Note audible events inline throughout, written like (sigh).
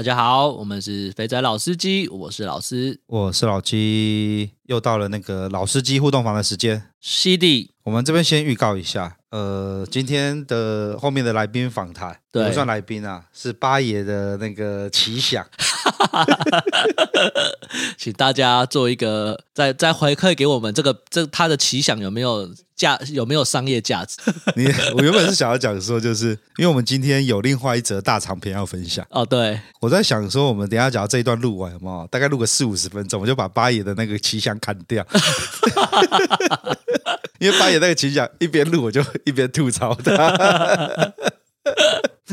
大家好，我们是肥仔老司机，我是老司，我是老鸡，又到了那个老司机互动房的时间。CD，我们这边先预告一下，呃，今天的后面的来宾访谈，对，不算来宾啊，是八爷的那个奇想。(laughs) 请大家做一个再再回馈给我们这个这他的奇想有没有价有没有商业价值？(laughs) 你我原本是想要讲说，就是因为我们今天有另外一则大长篇要分享哦。对，我在想说，我们等一下讲到这一段录完嘛，大概录个四五十分钟，我就把八爷的那个奇想砍掉。(laughs) 因为八爷那个奇想一边录我就一边吐槽他。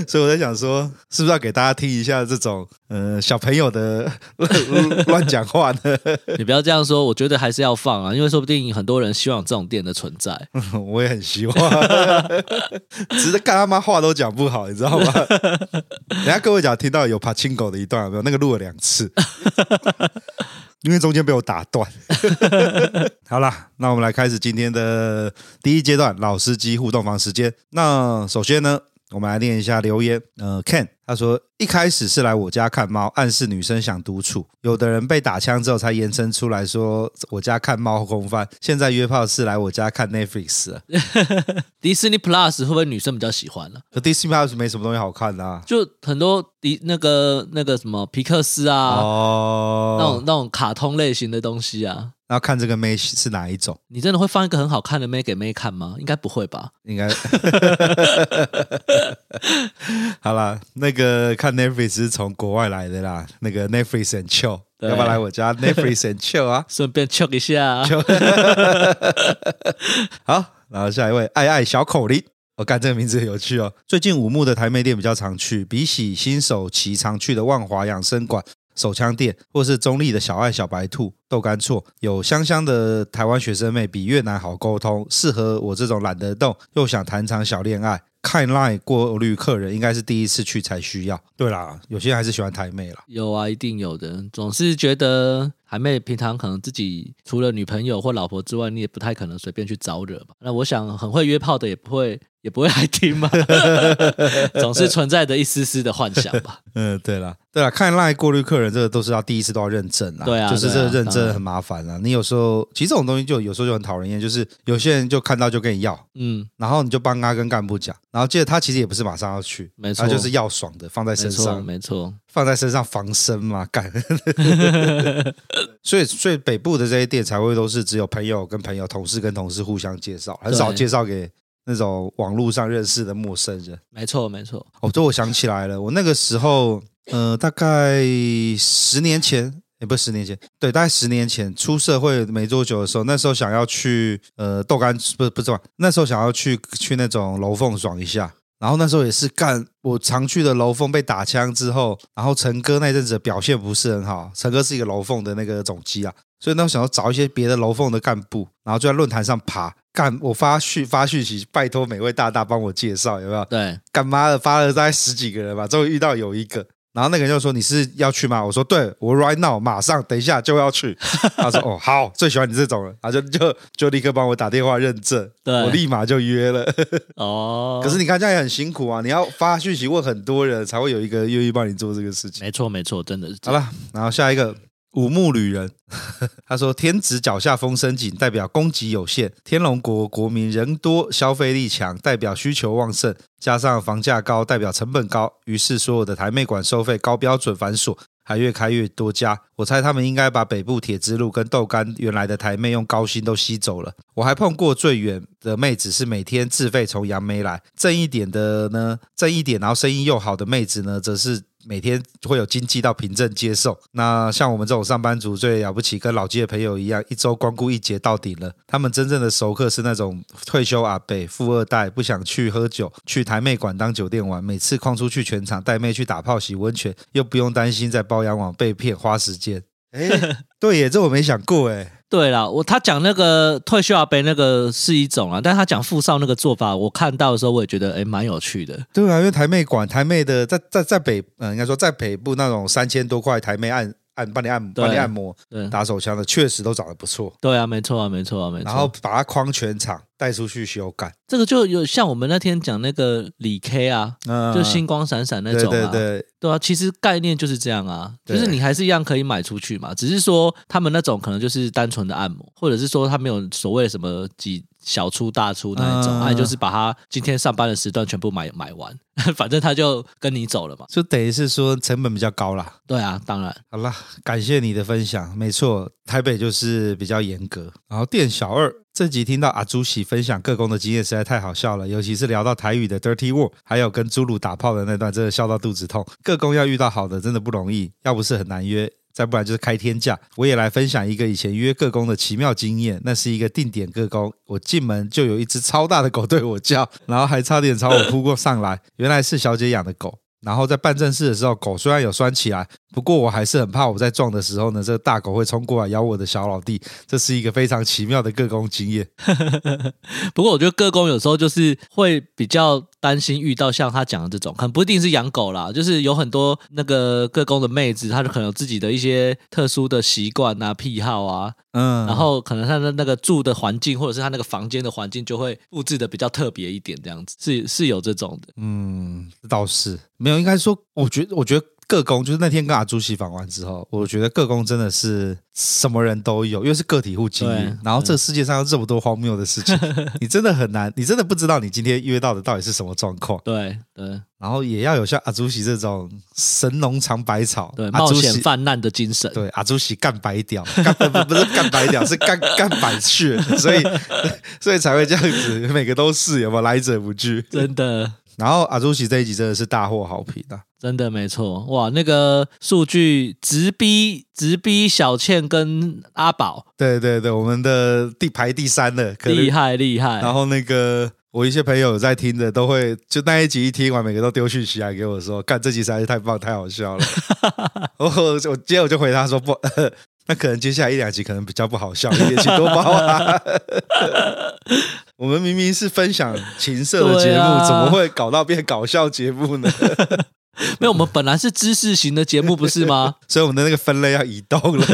所以我在想说，是不是要给大家听一下这种呃小朋友的乱讲话呢？(laughs) 你不要这样说，我觉得还是要放啊，因为说不定很多人希望这种店的存在。(laughs) 我也很希望，(laughs) 只是看他妈话都讲不好，你知道吗？等下各位讲听到有爬青狗的一段有没有？那个录了两次，因为中间被我打断。好啦，那我们来开始今天的第一阶段老司机互动房时间。那首先呢，我们来念一下留言。呃，Ken 他说，一开始是来我家看猫，暗示女生想独处。有的人被打枪之后才延伸出来说我家看猫空翻。现在约炮是来我家看 Netflix 了。迪士尼 Plus 会不会女生比较喜欢呢？可迪士尼 Plus 没什么东西好看的啊，就很多迪那个那个什么皮克斯啊，哦，那种那种卡通类型的东西啊。然后看这个妹是哪一种？你真的会放一个很好看的妹给妹看吗？应该不会吧？应该。(laughs) 好啦，那个看 Netflix 是从国外来的啦。那个 Netflix and chill，要不要来我家 Netflix and chill 啊？(laughs) 顺便 chill 一下。(laughs) 好，然后下一位爱爱小口令，我干这个名字很有趣哦。最近五木的台妹店比较常去，比起新手期常去的万华养生馆。手枪店，或是中立的小爱、小白兔、豆干错，有香香的台湾学生妹，比越南好沟通，适合我这种懒得动又想谈场小恋爱。看 line 过滤客人，应该是第一次去才需要。对啦，有些人还是喜欢台妹啦。有啊，一定有的。总是觉得台妹平常可能自己除了女朋友或老婆之外，你也不太可能随便去招惹吧？那我想很会约炮的也不会。也不会来听嘛，(laughs) 总是存在着一丝丝的幻想吧。(laughs) 嗯，对了，对了，看 LINE 过滤客人，这个都是要第一次都要认证啊。对啊，就是这个认证很麻烦啊。你有时候其实这种东西就有时候就很讨人厌，就是有些人就看到就跟你要，嗯，然后你就帮他跟干部讲，然后接着他其实也不是马上要去，没错，他就是要爽的放在身上，没错，放在身上防身嘛，干。(laughs) 所以，所以北部的这些店才会都是只有朋友跟朋友、同事跟同事互相介绍，很少介绍给。那种网络上认识的陌生人，没错没错。哦，这，我想起来了，我那个时候，呃，大概十年前，也不是十年前，对，大概十年前出社会没多久的时候，那时候想要去，呃，豆干，不是不是吧，那时候想要去去那种楼凤爽一下，然后那时候也是干，我常去的楼凤被打枪之后，然后陈哥那阵子表现不是很好，陈哥是一个楼凤的那个总机啊，所以那时候想要找一些别的楼凤的干部，然后就在论坛上爬。干，我发讯发讯息，拜托每位大大帮我介绍，有没有？对，干妈的发了大概十几个人吧，终于遇到有一个，然后那个人就说，你是要去吗？我说对，我 right now 马上等一下就要去。(laughs) 他说哦好，最喜欢你这种人，他就就就立刻帮我打电话认证，(laughs) 对我立马就约了。哦，可是你看这样也很辛苦啊，你要发讯息问很多人才会有一个愿意帮你做这个事情。没错没错，真的是。好了，然后下一个。五木旅人，(laughs) 他说：“天子脚下风声紧，代表供给有限；天龙国国民人多，消费力强，代表需求旺盛。加上房价高，代表成本高。于是所有的台妹馆收费高标准繁琐，还越开越多家。我猜他们应该把北部铁之路跟豆干原来的台妹用高薪都吸走了。我还碰过最远的妹子是每天自费从杨梅来，正一点的呢，正一点，然后生意又好的妹子呢，则是。”每天会有经济到凭证接受。那像我们这种上班族最了不起，跟老街的朋友一样，一周光顾一节到顶了。他们真正的熟客是那种退休阿伯、富二代，不想去喝酒，去台妹馆当酒店玩，每次框出去全场带妹去打泡、洗温泉，又不用担心在包养网被骗花时间。哎，(laughs) 对耶，这我没想过哎。对了，我他讲那个退休阿伯那个是一种啊，但是他讲富少那个做法，我看到的时候我也觉得哎蛮有趣的。对啊，因为台妹馆台妹的在在在北，嗯，应该说在北部那种三千多块台妹按。按帮你按帮你按摩，对打手枪的确实都长得不错。对啊，没错啊，没错啊，没错。然后把它框全场带出去修改，这个就有像我们那天讲那个李 K 啊，嗯、就星光闪闪那种啊，对对对，对啊，其实概念就是这样啊，就是你还是一样可以买出去嘛，只是说他们那种可能就是单纯的按摩，或者是说他没有所谓什么几。小出大出那一种，还、嗯、就是把他今天上班的时段全部买买完，(laughs) 反正他就跟你走了嘛，就等于是说成本比较高啦。对啊，当然。好啦，感谢你的分享。没错，台北就是比较严格。然后店小二这集听到阿朱喜分享各工的经验实在太好笑了，尤其是聊到台语的 dirty word，还有跟朱鲁打炮的那段，真的笑到肚子痛。各工要遇到好的真的不容易，要不是很难约。再不然就是开天价，我也来分享一个以前约各工的奇妙经验。那是一个定点各工，我进门就有一只超大的狗对我叫，然后还差点朝我扑过上来。原来是小姐养的狗。然后在办正事的时候，狗虽然有拴起来，不过我还是很怕我在撞的时候呢，这个大狗会冲过来咬我的小老弟。这是一个非常奇妙的各工经验。(laughs) 不过我觉得各工有时候就是会比较。担心遇到像他讲的这种，可能不一定是养狗啦，就是有很多那个各工的妹子，她就可能有自己的一些特殊的习惯啊、癖好啊，嗯，然后可能她的那个住的环境，或者是她那个房间的环境，就会布置的比较特别一点，这样子是是有这种的，嗯，倒是没有，应该说，我觉得，我觉得。个工就是那天跟阿朱喜访完之后，我觉得各工真的是什么人都有，因为是个体户经营，然后这个世界上有这么多荒谬的事情，你真的很难，你真的不知道你今天约到的到底是什么状况。对对，然后也要有像阿朱喜这种神农尝百草，对冒险犯难的精神。对，阿朱喜干白屌，干 (laughs) 不不是干白屌，是干干百穴，所以 (laughs) 所以才会这样子，每个都是有没有来者不拒，真的。然后阿朱喜这一集真的是大获好评啊！真的没错，哇，那个数据直逼直逼小倩跟阿宝，对对对，我们的第排第三的，厉害厉害。然后那个我一些朋友有在听的，都会就那一集一听完，每个都丢讯息来给我说，干这集实在是太棒太好笑了。(laughs) 我我今天我就回他说不。(laughs) 那可能接下来一两集可能比较不好笑，也请多包涵。我们明明是分享情色的节目，啊、怎么会搞到变搞笑节目呢？(laughs) 没有，我们本来是知识型的节目，不是吗？(laughs) 所以我们的那个分类要移动了。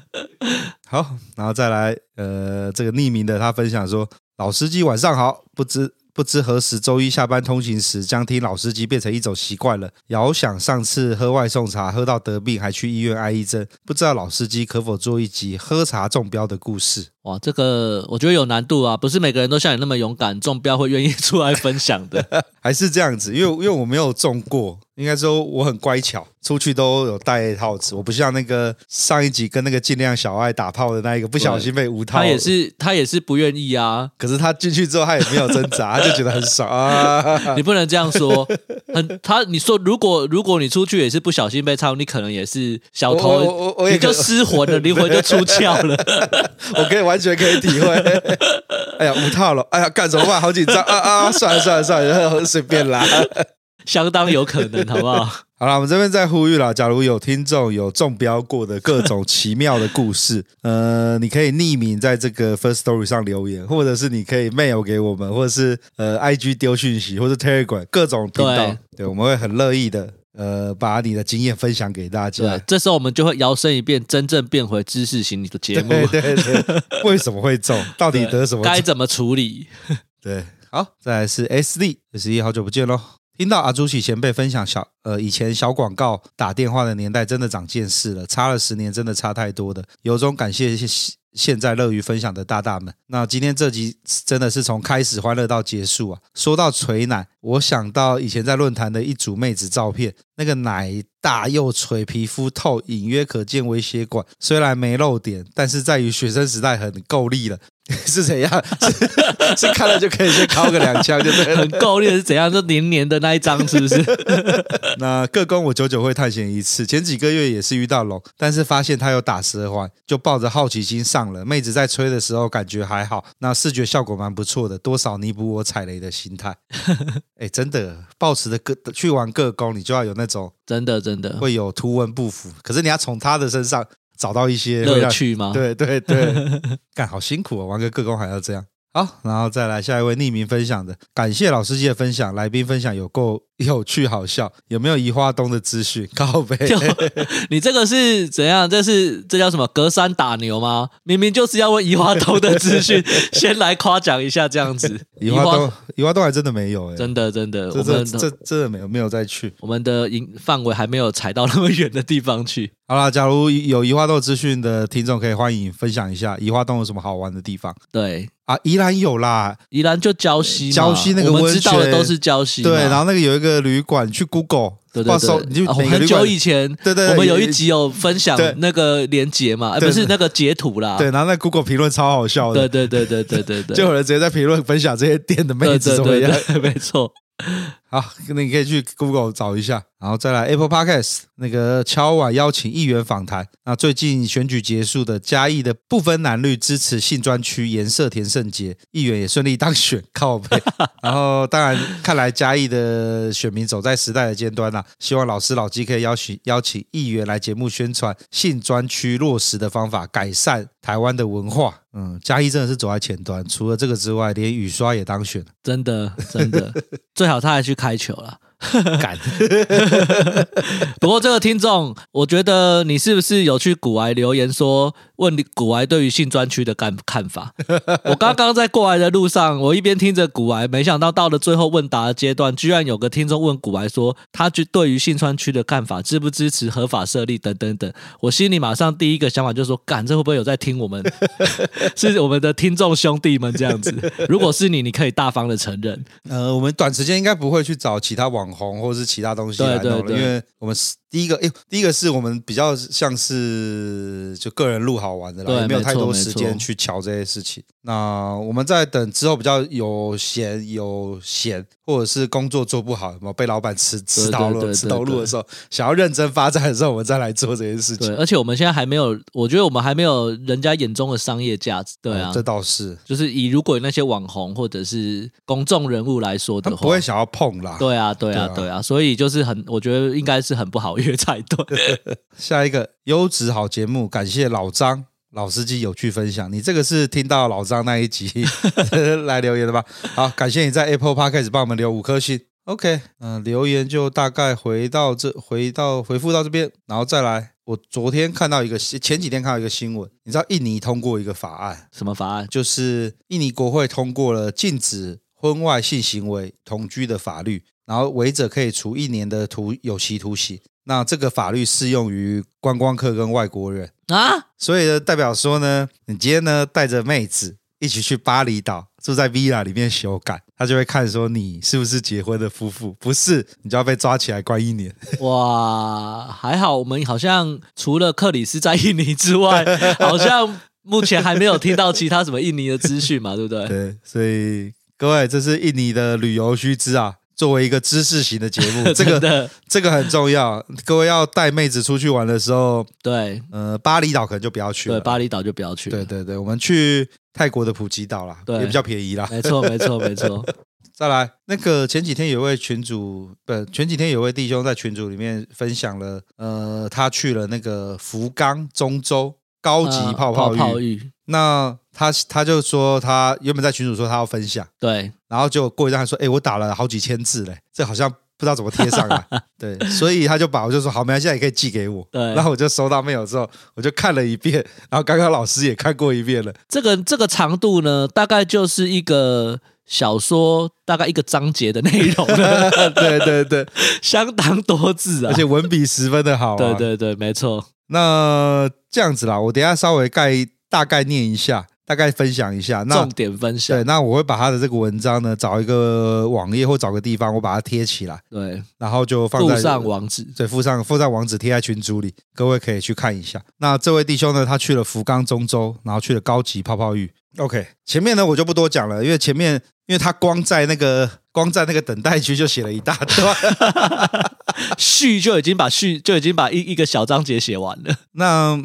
(laughs) 好，然后再来，呃，这个匿名的他分享说：“老司机晚上好，不知。”不知何时，周一下班通勤时，将听老司机变成一种习惯了。遥想上次喝外送茶，喝到得病，还去医院挨一针。不知道老司机可否做一集喝茶中标的故事？哇，这个我觉得有难度啊，不是每个人都像你那么勇敢，中标会愿意出来分享的。(laughs) 还是这样子，因为因为我没有中过。应该说我很乖巧，出去都有戴套子。我不像那个上一集跟那个尽量小爱打炮的那一个，不小心被无套。他也是他也是不愿意啊。可是他进去之后，他也没有挣扎，他就觉得很爽啊。(laughs) 你不能这样说，很他你说如果如果你出去也是不小心被操，你可能也是小偷，我我我也你就失魂了，灵魂就出窍了。(laughs) 我可以完全可以体会。哎呀，无套了，哎呀，干什么办？好紧张啊啊！算了算了算了，随便啦。相当有可能，好不好？(laughs) 好了，我们这边再呼吁了。假如有听众有中标过的各种奇妙的故事，(laughs) 呃，你可以匿名在这个 First Story 上留言，或者是你可以 mail 给我们，或者是呃 IG 丢讯息，或者 Telegram 各种频道，对，对，我们会很乐意的，呃，把你的经验分享给大家。对，这时候我们就会摇身一变，真正变回知识型的节目。对 (laughs) 对对，为什么会中？到底得什么？该怎么处理？对，好，再来是 SD，SD 好久不见喽。听到阿朱喜前辈分享小呃以前小广告打电话的年代，真的长见识了，差了十年，真的差太多的，由衷感谢现现在乐于分享的大大们。那今天这集真的是从开始欢乐到结束啊！说到捶奶，我想到以前在论坛的一组妹子照片，那个奶大又垂，皮肤透，隐约可见微血管，虽然没露点，但是在于学生时代很够力了。(laughs) 是怎样？是，是看了就可以先敲个两枪，就对了。很够力是怎样？就黏黏的那一张，是不是？(laughs) 那各工我久久会探险一次，前几个月也是遇到龙，但是发现他有打舌环，就抱着好奇心上了。妹子在吹的时候感觉还好，那视觉效果蛮不错的，多少弥补我踩雷的心态。(laughs) 哎，真的，抱持的个去玩各工，你就要有那种真的真的会有图文不符，可是你要从他的身上。找到一些乐趣吗？对对对，干好辛苦哦，玩个各工还要这样。好，然后再来下一位匿名分享的，感谢老司机的分享，来宾分享有够有趣好笑，有没有移花东的资讯？靠背，(laughs) 你这个是怎样？这是这叫什么？隔山打牛吗？明明就是要问移花东的资讯，先来夸奖一下这样子。(laughs) 移花东，宜花东还真的没有哎、欸，真的真的，这我们这这真的没有没有再去，我们的营范围还没有踩到那么远的地方去。好啦，假如有移花东资讯的听众，可以欢迎分享一下移花东有什么好玩的地方。对啊，宜兰有啦，宜兰就礁溪，礁溪那个，我们知道的都是礁溪。对，然后那个有一个旅馆，去 Google，对对对，你就很久以前，对对，我们有一集有分享那个连接嘛，不是那个截图啦。对，然后那 Google 评论超好笑的，对对对对对对对，(laughs) 就有人直接在评论分享这些店的妹子怎么样，没错。好，那你可以去 Google 找一下，然后再来 Apple Podcast 那个敲碗邀请议员访谈。那最近选举结束的嘉义的不分蓝绿支持性专区颜色田胜杰议员也顺利当选，靠北。然后当然看来嘉义的选民走在时代的尖端呐，希望老师老鸡可以邀请邀请议员来节目宣传性专区落实的方法，改善台湾的文化。嗯，嘉义真的是走在前端，除了这个之外，连雨刷也当选，真的真的，最好他还去开球了。(laughs) 敢，(laughs) 不过这个听众，我觉得你是不是有去古癌留言说，问你股癌对于性专区的看看法？(laughs) 我刚刚在过来的路上，我一边听着古癌，没想到到了最后问答的阶段，居然有个听众问古癌说，他就对于性专区的看法，支不支持合法设立等等等。我心里马上第一个想法就是说，干，这会不会有在听我们？是我们的听众兄弟们这样子？如果是你，你可以大方的承认。呃，我们短时间应该不会去找其他网。红或者是其他东西来弄了，因为我们是第一个，哎，第一个是我们比较像是就个人录好玩的啦，也没有太多时间去瞧这些事情。那我们在等之后比较有闲有闲，或者是工作做不好，有没有被老板吃吃到了吃到路的时候，想要认真发展的时候，我们再来做这件事情。对，而且我们现在还没有，我觉得我们还没有人家眼中的商业价值。对啊，这倒是，就是以如果有那些网红或者是公众人物来说的话，不会想要碰啦。对啊，对啊。对啊，所以就是很，我觉得应该是很不好约才对。(laughs) 下一个优质好节目，感谢老张老司机有趣分享。你这个是听到老张那一集 (laughs) 来留言的吧？好，感谢你在 Apple Podcast 帮我们留五颗星。OK，嗯、呃，留言就大概回到这，回到回复到这边，然后再来。我昨天看到一个，前几天看到一个新闻，你知道印尼通过一个法案，什么法案？就是印尼国会通过了禁止。婚外性行为同居的法律，然后违者可以处一年的徒有期徒刑。那这个法律适用于观光客跟外国人啊，所以呢，代表说呢，你今天呢带着妹子一起去巴厘岛住在 villa 里面修改，他就会看说你是不是结婚的夫妇，不是，你就要被抓起来关一年。哇，还好我们好像除了克里斯在印尼之外，好像目前还没有听到其他什么印尼的资讯嘛，对不对？对，所以。各位，这是印尼的旅游须知啊！作为一个知识型的节目，(laughs) 这个这个很重要。各位要带妹子出去玩的时候，对，呃，巴厘岛可能就不要去了。对，巴厘岛就不要去了。对对对，我们去泰国的普吉岛啦，对，也比较便宜啦。没错，没错，没错。(laughs) 再来，那个前几天有位群主，不，前几天有位弟兄在群组里面分享了，呃，他去了那个福冈中州高级泡泡浴。呃，泡泡浴。那他他就说他原本在群主说他要分享，对，然后就过一段他说，哎，我打了好几千字嘞，这好像不知道怎么贴上来，(laughs) 对，所以他就把我就说好，没关系，现在也可以寄给我，对，然后我就收到 mail 之后，我就看了一遍，(laughs) 然后刚刚老师也看过一遍了，这个这个长度呢，大概就是一个小说大概一个章节的内容，(laughs) 对对对，相当多字啊，而且文笔十分的好，对对对，没错。那这样子啦，我等一下稍微概。大概念一下，大概分享一下，那重点分享。对，那我会把他的这个文章呢，找一个网页或找个地方，我把它贴起来。对，然后就放在附上网址，对，附上附上网址贴在群组里，各位可以去看一下。那这位弟兄呢，他去了福冈中州，然后去了高级泡泡浴。OK，前面呢我就不多讲了，因为前面因为他光在那个光在那个等待区就写了一大段，序就已经把序就已经把一一个小章节写完了。那。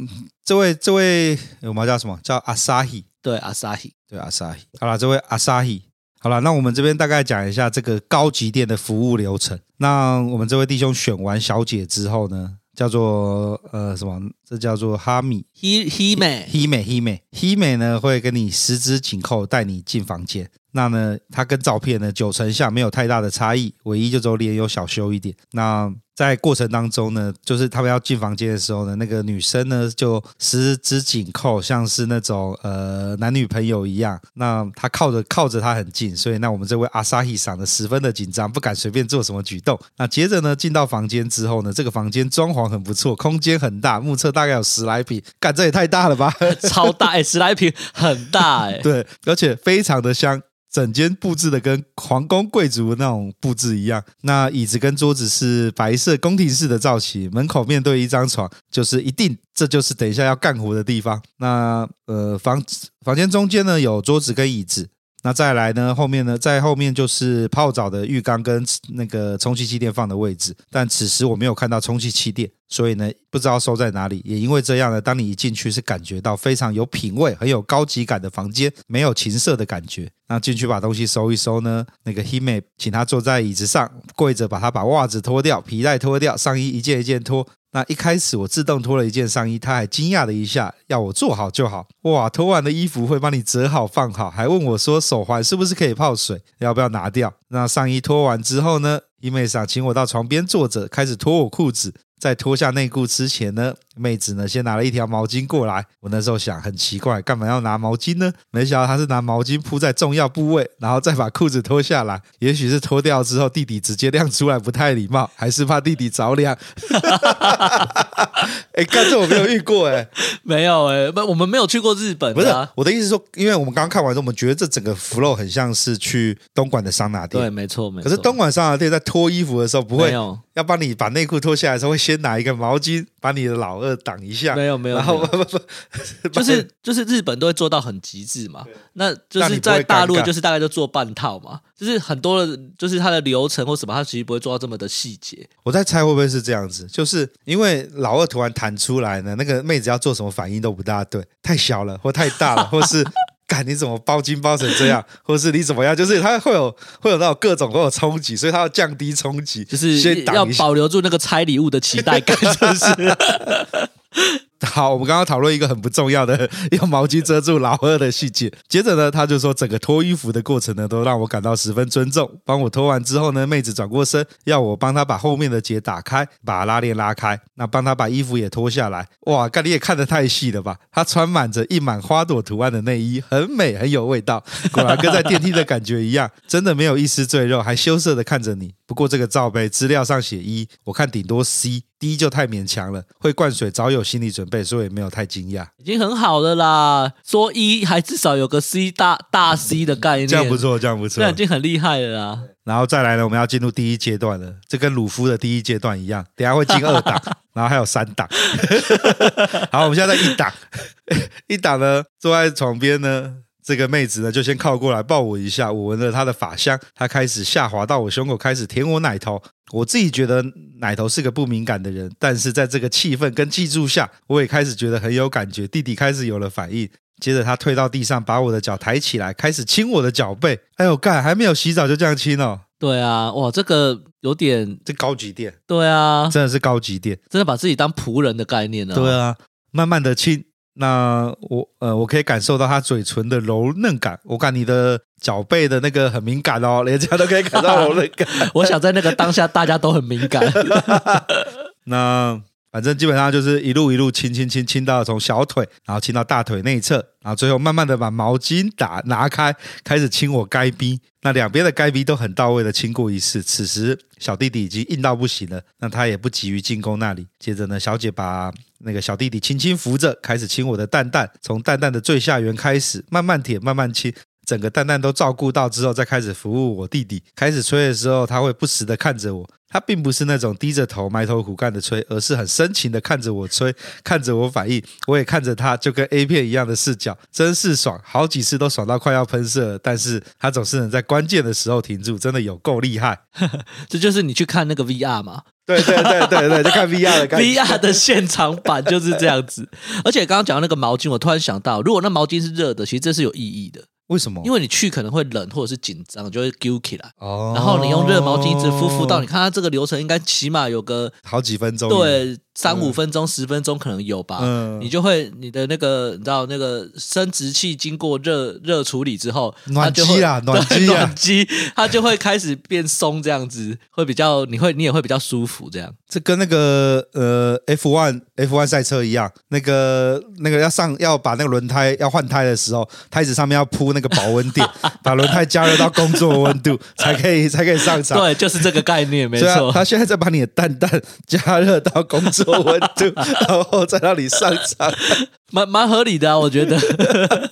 这位这位我们叫什么？叫阿萨希。对，阿萨希。对，阿萨希。好了，这位阿萨希。好了，那我们这边大概讲一下这个高级店的服务流程。那我们这位弟兄选完小姐之后呢，叫做呃什么？这叫做哈米。，he he 美，he 美，he 美，he 美呢会跟你十指紧扣，带你进房间。那呢，它跟照片呢九成像，没有太大的差异，唯一就只有脸有小修一点。那在过程当中呢，就是他们要进房间的时候呢，那个女生呢就十指紧扣，像是那种呃男女朋友一样。那他靠着靠着他很近，所以那我们这位阿萨希桑呢十分的紧张，不敢随便做什么举动。那接着呢，进到房间之后呢，这个房间装潢很不错，空间很大，目测大概有十来平，干这也太大了吧？超大哎、十来平很大哎、对，而且非常的香。整间布置的跟皇宫贵族那种布置一样，那椅子跟桌子是白色宫廷式的造型，门口面对一张床，就是一定这就是等一下要干活的地方。那呃房房间中间呢有桌子跟椅子。那再来呢？后面呢？在后面就是泡澡的浴缸跟那个充气气垫放的位置。但此时我没有看到充气气垫，所以呢，不知道收在哪里。也因为这样呢，当你一进去是感觉到非常有品味、很有高级感的房间，没有情色的感觉。那进去把东西收一收呢？那个 Hime 请他坐在椅子上，跪着把他把袜子脱掉、皮带脱掉、上衣一件一件脱。那一开始我自动脱了一件上衣，他还惊讶了一下，要我坐好就好。哇，脱完的衣服会帮你折好放好，还问我说手环是不是可以泡水，要不要拿掉？那上衣脱完之后呢，伊妹桑请我到床边坐着，开始脱我裤子。在脱下内裤之前呢，妹子呢先拿了一条毛巾过来。我那时候想很奇怪，干嘛要拿毛巾呢？没想到她是拿毛巾铺在重要部位，然后再把裤子脱下来。也许是脱掉之后弟弟直接亮出来不太礼貌，还是怕弟弟着凉。(laughs) (laughs) 哎，干这我没有遇过哎，(laughs) 没有哎，不，我们没有去过日本。不是我的意思是说，因为我们刚刚看完之后，我们觉得这整个 flow 很像是去东莞的桑拿店。对，没错，没错。可是东莞桑拿店在脱衣服的时候不会有。要帮你把内裤脱下来的时候，会先拿一个毛巾把你的老二挡一下。没有没有，然后不不不，(laughs) 就是就是日本都会做到很极致嘛。那就是在大陆就是大概就做半套嘛，就是很多的，就是它的流程或什么，它其实不会做到这么的细节。我在猜会不会是这样子，就是因为老二突然弹出来呢，那个妹子要做什么反应都不大对，太小了或太大了，(laughs) 或是。干你怎么包金包成这样，或是你怎么样？就是他会有会有那种各种会有冲击，所以他要降低冲击，就是要保留住那个拆礼物的期待感，(laughs) 是不是？(laughs) 好，我们刚刚讨论一个很不重要的用毛巾遮住老二的细节。接着呢，他就说整个脱衣服的过程呢，都让我感到十分尊重。帮我脱完之后呢，妹子转过身，要我帮她把后面的结打开，把拉链拉开，那帮她把衣服也脱下来。哇，干你也看得太细了吧？她穿满着印满花朵图案的内衣，很美，很有味道。果然跟在电梯的感觉一样，真的没有一丝赘肉，还羞涩的看着你。不过这个罩杯资料上写一我看顶多 C，D 就太勉强了。会灌水早有心理准备，所以没有太惊讶，已经很好了啦。说一还至少有个 C 大大 C 的概念，这样不错，这样不错，这样已经很厉害了啦。然后再来呢，我们要进入第一阶段了，这跟鲁夫的第一阶段一样，等下会进二档，(laughs) 然后还有三档。(laughs) 好，我们现在在一档，(laughs) 一档呢，坐在床边呢。这个妹子呢，就先靠过来抱我一下，我闻了她的发香，她开始下滑到我胸口，开始舔我奶头。我自己觉得奶头是个不敏感的人，但是在这个气氛跟记住下，我也开始觉得很有感觉。弟弟开始有了反应，接着他退到地上，把我的脚抬起来，开始亲我的脚背。哎呦，干，还没有洗澡就这样亲哦？对啊，哇，这个有点这高级店。对啊，真的是高级店，真的把自己当仆人的概念呢。对啊，慢慢的亲。那我呃，我可以感受到他嘴唇的柔嫩感。我看你的脚背的那个很敏感哦，(laughs) 人家都可以感到柔嫩感。(laughs) 我想在那个当下，大家都很敏感。(laughs) 那反正基本上就是一路一路亲亲亲亲到从小腿，然后亲到大腿内侧，然后最后慢慢的把毛巾打拿开，开始亲我该逼。那两边的该逼都很到位的亲过一次。此时小弟弟已经硬到不行了，那他也不急于进攻那里。接着呢，小姐把。那个小弟弟轻轻扶着，开始亲我的蛋蛋，从蛋蛋的最下缘开始，慢慢舔，慢慢亲，整个蛋蛋都照顾到之后，再开始服务我弟弟。开始吹的时候，他会不时的看着我，他并不是那种低着头埋头苦干的吹，而是很深情的看着我吹，(laughs) 看着我反应，我也看着他，就跟 A 片一样的视角，真是爽，好几次都爽到快要喷射了，但是他总是能在关键的时候停住，真的有够厉害。(laughs) 这就是你去看那个 VR 嘛？对对对对对，就看 VR 的感觉，VR 的现场版就是这样子。而且刚刚讲到那个毛巾，我突然想到，如果那毛巾是热的，其实这是有意义的。为什么？因为你去可能会冷或者是紧张，就会揪起来。哦。然后你用热毛巾一直敷敷到，你看它这个流程应该起码有个好几分钟。对，三五分钟、十分钟可能有吧，嗯，你就会你的那个你知道那个生殖器经过热热处理之后，暖机啊，(laughs) 暖机啊，暖机，它就会开始变松，这样子会比较你会你也会比较舒服，这样。这跟那个呃 F one F one 赛车一样，那个那个要上要把那个轮胎要换胎的时候，胎子上面要铺那个保温垫，(laughs) 把轮胎加热到工作温度才可以才可以上场。对，就是这个概念，没错。他现在在把你的蛋蛋 (laughs) 加热到工作温度，然后再让你上场，蛮蛮合理的啊，我觉得。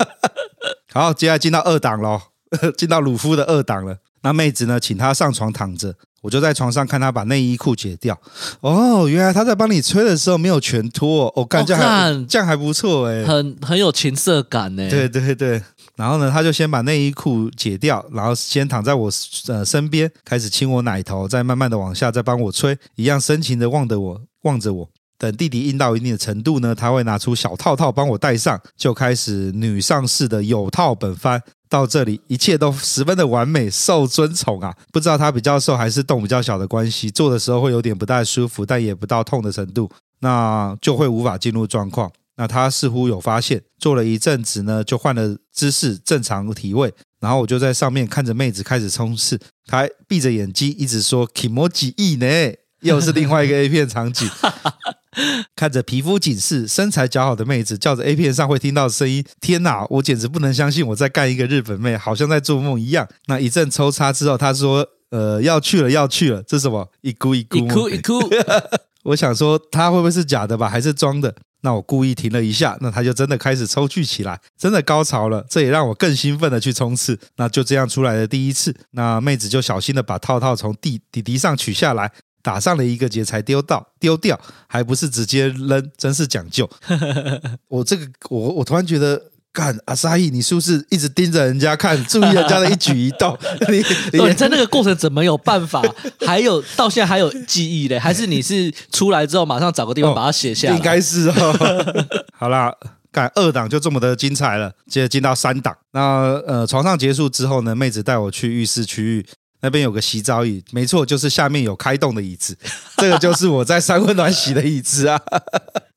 (laughs) 好，接下来进到二档喽，(laughs) 进到鲁夫的二档了。那妹子呢，请他上床躺着。我就在床上看他把内衣裤解掉，哦，原来他在帮你吹的时候没有全脱，哦，干这样还这样还不错哎，很很有情色感哎，对对对，然后呢，他就先把内衣裤解掉，然后先躺在我呃身边，开始亲我奶头，再慢慢的往下，再帮我吹，一样深情的望着我，望着我，等弟弟硬到一定的程度呢，他会拿出小套套帮我戴上，就开始女上士的有套本番。到这里，一切都十分的完美，受尊宠啊！不知道他比较瘦还是洞比较小的关系，做的时候会有点不太舒服，但也不到痛的程度，那就会无法进入状况。那他似乎有发现，做了一阵子呢，就换了姿势，正常体位，然后我就在上面看着妹子开始冲刺，他还闭着眼睛一直说 “kimoji” 呢”，又是另外一个 A 片场景。(laughs) 看着皮肤紧致、身材姣好的妹子，叫着 A 片上会听到的声音。天哪，我简直不能相信我在干一个日本妹，好像在做梦一样。那一阵抽插之后，他说：“呃，要去了，要去了。”这是什么？一哭一哭，一哭一哭。(laughs) 我想说，他会不会是假的吧，还是装的？那我故意停了一下，那他就真的开始抽搐起来，真的高潮了。这也让我更兴奋的去冲刺。那就这样出来的第一次，那妹子就小心的把套套从弟弟弟上取下来。打上了一个结才丢到丢掉，还不是直接扔，真是讲究。(laughs) 我这个我我突然觉得，干阿沙伊，你是不是一直盯着人家看，注意人家的一举一动？(laughs) 你你在那个过程怎么有办法？还有到现在还有记忆嘞？还是你是出来之后马上找个地方把它写下来？哦、应该是哦。(laughs) 好啦，干二档就这么的精彩了，接着进到三档。那呃，床上结束之后呢，妹子带我去浴室区域。那边有个洗澡椅，没错，就是下面有开洞的椅子，这个就是我在三温暖洗的椅子啊。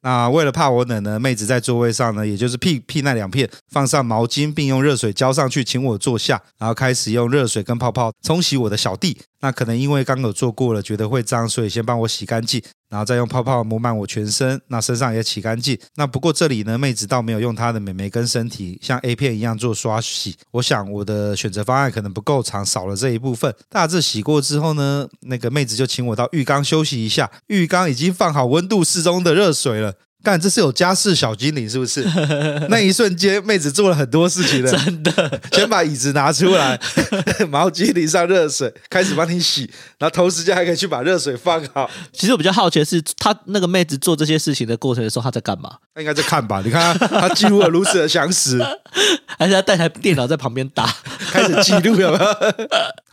那为了怕我冷呢，妹子在座位上呢，也就是屁屁那两片，放上毛巾，并用热水浇上去，请我坐下，然后开始用热水跟泡泡冲洗我的小弟。那可能因为刚有做过了，觉得会脏，所以先帮我洗干净，然后再用泡泡抹满我全身，那身上也洗干净。那不过这里呢，妹子倒没有用她的美眉跟身体像 A 片一样做刷洗。我想我的选择方案可能不够长，少了这一部分。大致洗过之后呢，那个妹子就请我到浴缸休息一下。浴缸已经放好温度适中的热水了。干，这是有家事小精灵是不是？(laughs) 那一瞬间，妹子做了很多事情了。真的，先把椅子拿出来，(laughs) 毛巾淋上热水，开始帮你洗，然后同时间还可以去把热水放好。其实我比较好奇的是，她那个妹子做这些事情的过程的时候，她在干嘛？她应该在看吧？你看她，她记录了如此的详实，(laughs) 还是她带台电脑在旁边打，开始记录有没有？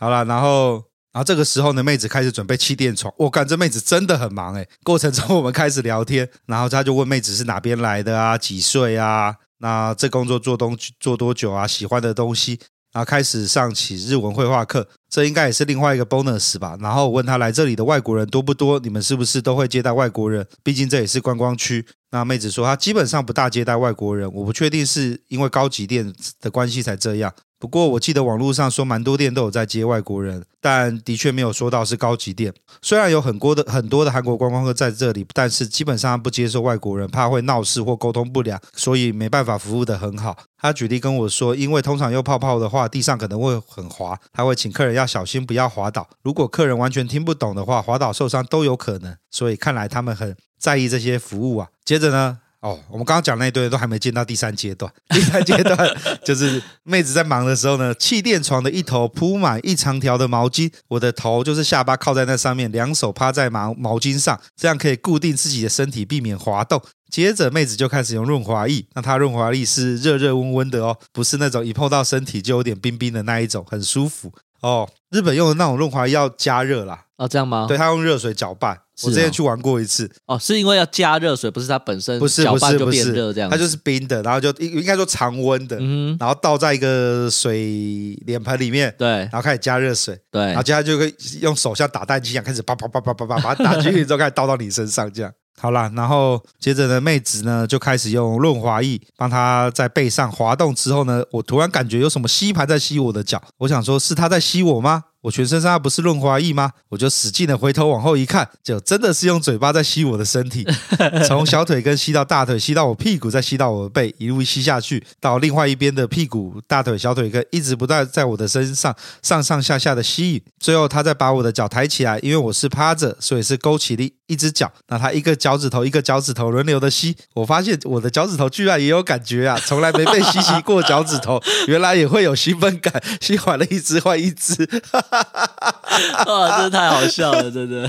好了，然后。然后这个时候呢，妹子开始准备气垫床。我感觉妹子真的很忙诶。过程中我们开始聊天，然后他就问妹子是哪边来的啊，几岁啊？那这工作做东做多久啊？喜欢的东西。然后开始上起日文绘画课，这应该也是另外一个 bonus 吧。然后我问他来这里的外国人多不多？你们是不是都会接待外国人？毕竟这也是观光区。那妹子说她基本上不大接待外国人，我不确定是因为高级店的关系才这样。不过我记得网络上说蛮多店都有在接外国人，但的确没有说到是高级店。虽然有很多的很多的韩国观光客在这里，但是基本上不接受外国人，怕会闹事或沟通不良，所以没办法服务得很好。他举例跟我说，因为通常用泡泡的话，地上可能会很滑，他会请客人要小心不要滑倒。如果客人完全听不懂的话，滑倒受伤都有可能。所以看来他们很在意这些服务啊。接着呢？哦，我们刚刚讲那一堆都还没进到第三阶段。(laughs) 第三阶段 (laughs) 就是妹子在忙的时候呢，气垫床的一头铺满一长条的毛巾，我的头就是下巴靠在那上面，两手趴在毛毛巾上，这样可以固定自己的身体，避免滑动。接着妹子就开始用润滑液，那它润滑液是热热温温的哦，不是那种一碰到身体就有点冰冰的那一种，很舒服哦。日本用的那种润滑液要加热啦。哦，这样吗？对，他用热水搅拌。我之前去玩过一次。哦，是因为要加热水，不是它本身不是搅拌就变热这样。它就是冰的，然后就应应该说常温的，嗯，然后倒在一个水脸盆里面，对，然后开始加热水，对，然后接下来就可以用手像打蛋机一样开始啪啪啪啪啪啪把它打进去之后 (laughs) 开始倒到你身上这样。好啦，然后接着呢，妹子呢就开始用润滑液帮她在背上滑动，之后呢，我突然感觉有什么吸盘在吸我的脚，我想说是她在吸我吗？我全身上下不是润滑液吗？我就使劲的回头往后一看，就真的是用嘴巴在吸我的身体，(laughs) 从小腿根吸到大腿，吸到我屁股，再吸到我的背，一路吸下去，到另外一边的屁股、大腿、小腿根，一直不断在我的身上上上下下的吸引。最后，他再把我的脚抬起来，因为我是趴着，所以是勾起的一只脚。那他一个脚趾头一个脚趾头轮流的吸，我发现我的脚趾头居然也有感觉啊！从来没被吸吸过脚趾头，(laughs) 原来也会有兴奋感。吸完了一只换一只。(laughs) 哇，真的太好笑了，真的！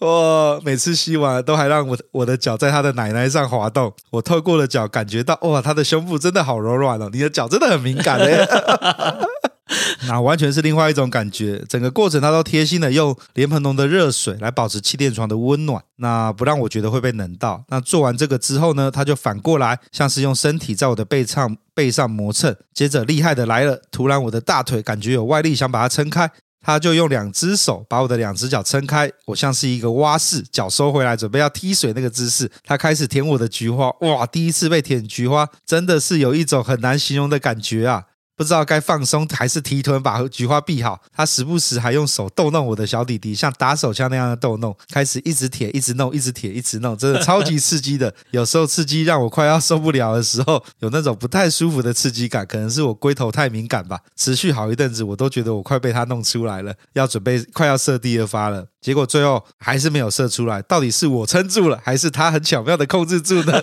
(laughs) 哇，每次吸完都还让我我的脚在他的奶奶上滑动，我透过了脚感觉到，哇，他的胸部真的好柔软哦，你的脚真的很敏感嘞。(laughs) 那完全是另外一种感觉，整个过程他都贴心的用莲蓬头的热水来保持气垫床的温暖，那不让我觉得会被冷到。那做完这个之后呢，他就反过来像是用身体在我的背上背上磨蹭，接着厉害的来了，突然我的大腿感觉有外力想把它撑开。他就用两只手把我的两只脚撑开，我像是一个蛙式，脚收回来准备要踢水那个姿势。他开始舔我的菊花，哇！第一次被舔菊花，真的是有一种很难形容的感觉啊。不知道该放松还是提臀把菊花闭好，他时不时还用手逗弄我的小弟弟，像打手枪那样的逗弄，开始一直舔，一直弄，一直舔，一直弄，真的超级刺激的。有时候刺激让我快要受不了的时候，有那种不太舒服的刺激感，可能是我龟头太敏感吧。持续好一阵子，我都觉得我快被他弄出来了，要准备快要射第二发了。结果最后还是没有射出来，到底是我撑住了，还是他很巧妙的控制住呢？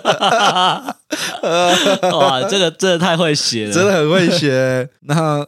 哇，这个真的太会写了，(laughs) 真的很会写。(laughs) 那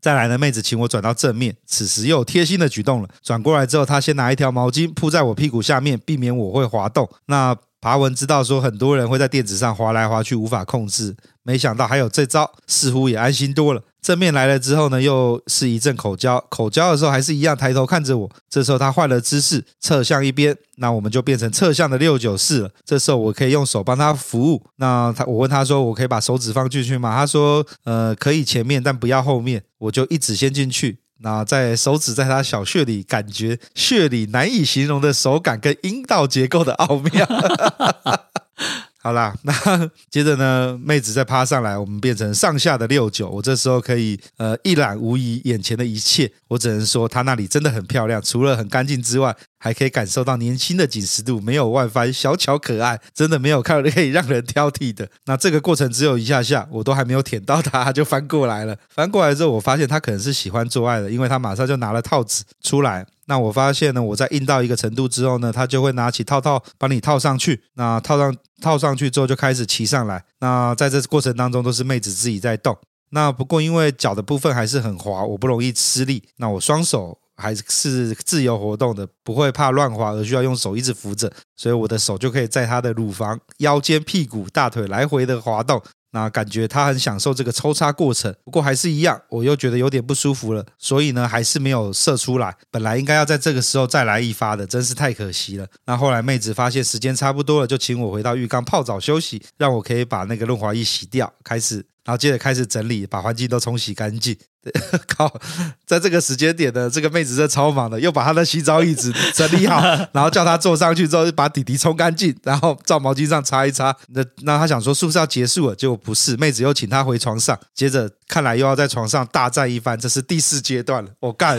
再来呢，妹子请我转到正面，此时又贴心的举动了。转过来之后，她先拿一条毛巾铺在我屁股下面，避免我会滑动。那爬文知道说很多人会在垫子上滑来滑去，无法控制。没想到还有这招，似乎也安心多了。正面来了之后呢，又是一阵口交。口交的时候还是一样抬头看着我。这时候他换了姿势，侧向一边，那我们就变成侧向的六九四了。这时候我可以用手帮他服务。那他我问他说：“我可以把手指放进去吗？”他说：“呃，可以前面，但不要后面。”我就一指先进去，那在手指在他小穴里，感觉穴里难以形容的手感跟阴道结构的奥妙。(laughs) 好啦，(laughs) 那接着呢，妹子再趴上来，我们变成上下的六九。我这时候可以呃一览无遗眼前的一切，我只能说她那里真的很漂亮，除了很干净之外，还可以感受到年轻的紧实度，没有外翻，小巧可爱，真的没有看可以让人挑剔的。那这个过程只有一下下，我都还没有舔到它，就翻过来了。(laughs) 翻过来之后，我发现它可能是喜欢做爱的，因为它马上就拿了套子出来。那我发现呢，我在硬到一个程度之后呢，他就会拿起套套帮你套上去。那套上套上去之后就开始骑上来。那在这过程当中都是妹子自己在动。那不过因为脚的部分还是很滑，我不容易吃力。那我双手还是自由活动的，不会怕乱滑而需要用手一直扶着，所以我的手就可以在他的乳房、腰间、屁股、大腿来回的滑动。那感觉他很享受这个抽插过程，不过还是一样，我又觉得有点不舒服了，所以呢，还是没有射出来。本来应该要在这个时候再来一发的，真是太可惜了。那后来妹子发现时间差不多了，就请我回到浴缸泡澡休息，让我可以把那个润滑液洗掉，开始，然后接着开始整理，把环境都冲洗干净。(laughs) 靠，在这个时间点呢，这个妹子在超忙的，又把她的洗澡椅子整理好，然后叫她坐上去之后，就把底底冲干净，然后照毛巾上擦一擦。那那她想说是不是要结束了？结果不是，妹子又请她回床上，接着看来又要在床上大战一番，这是第四阶段了。我干，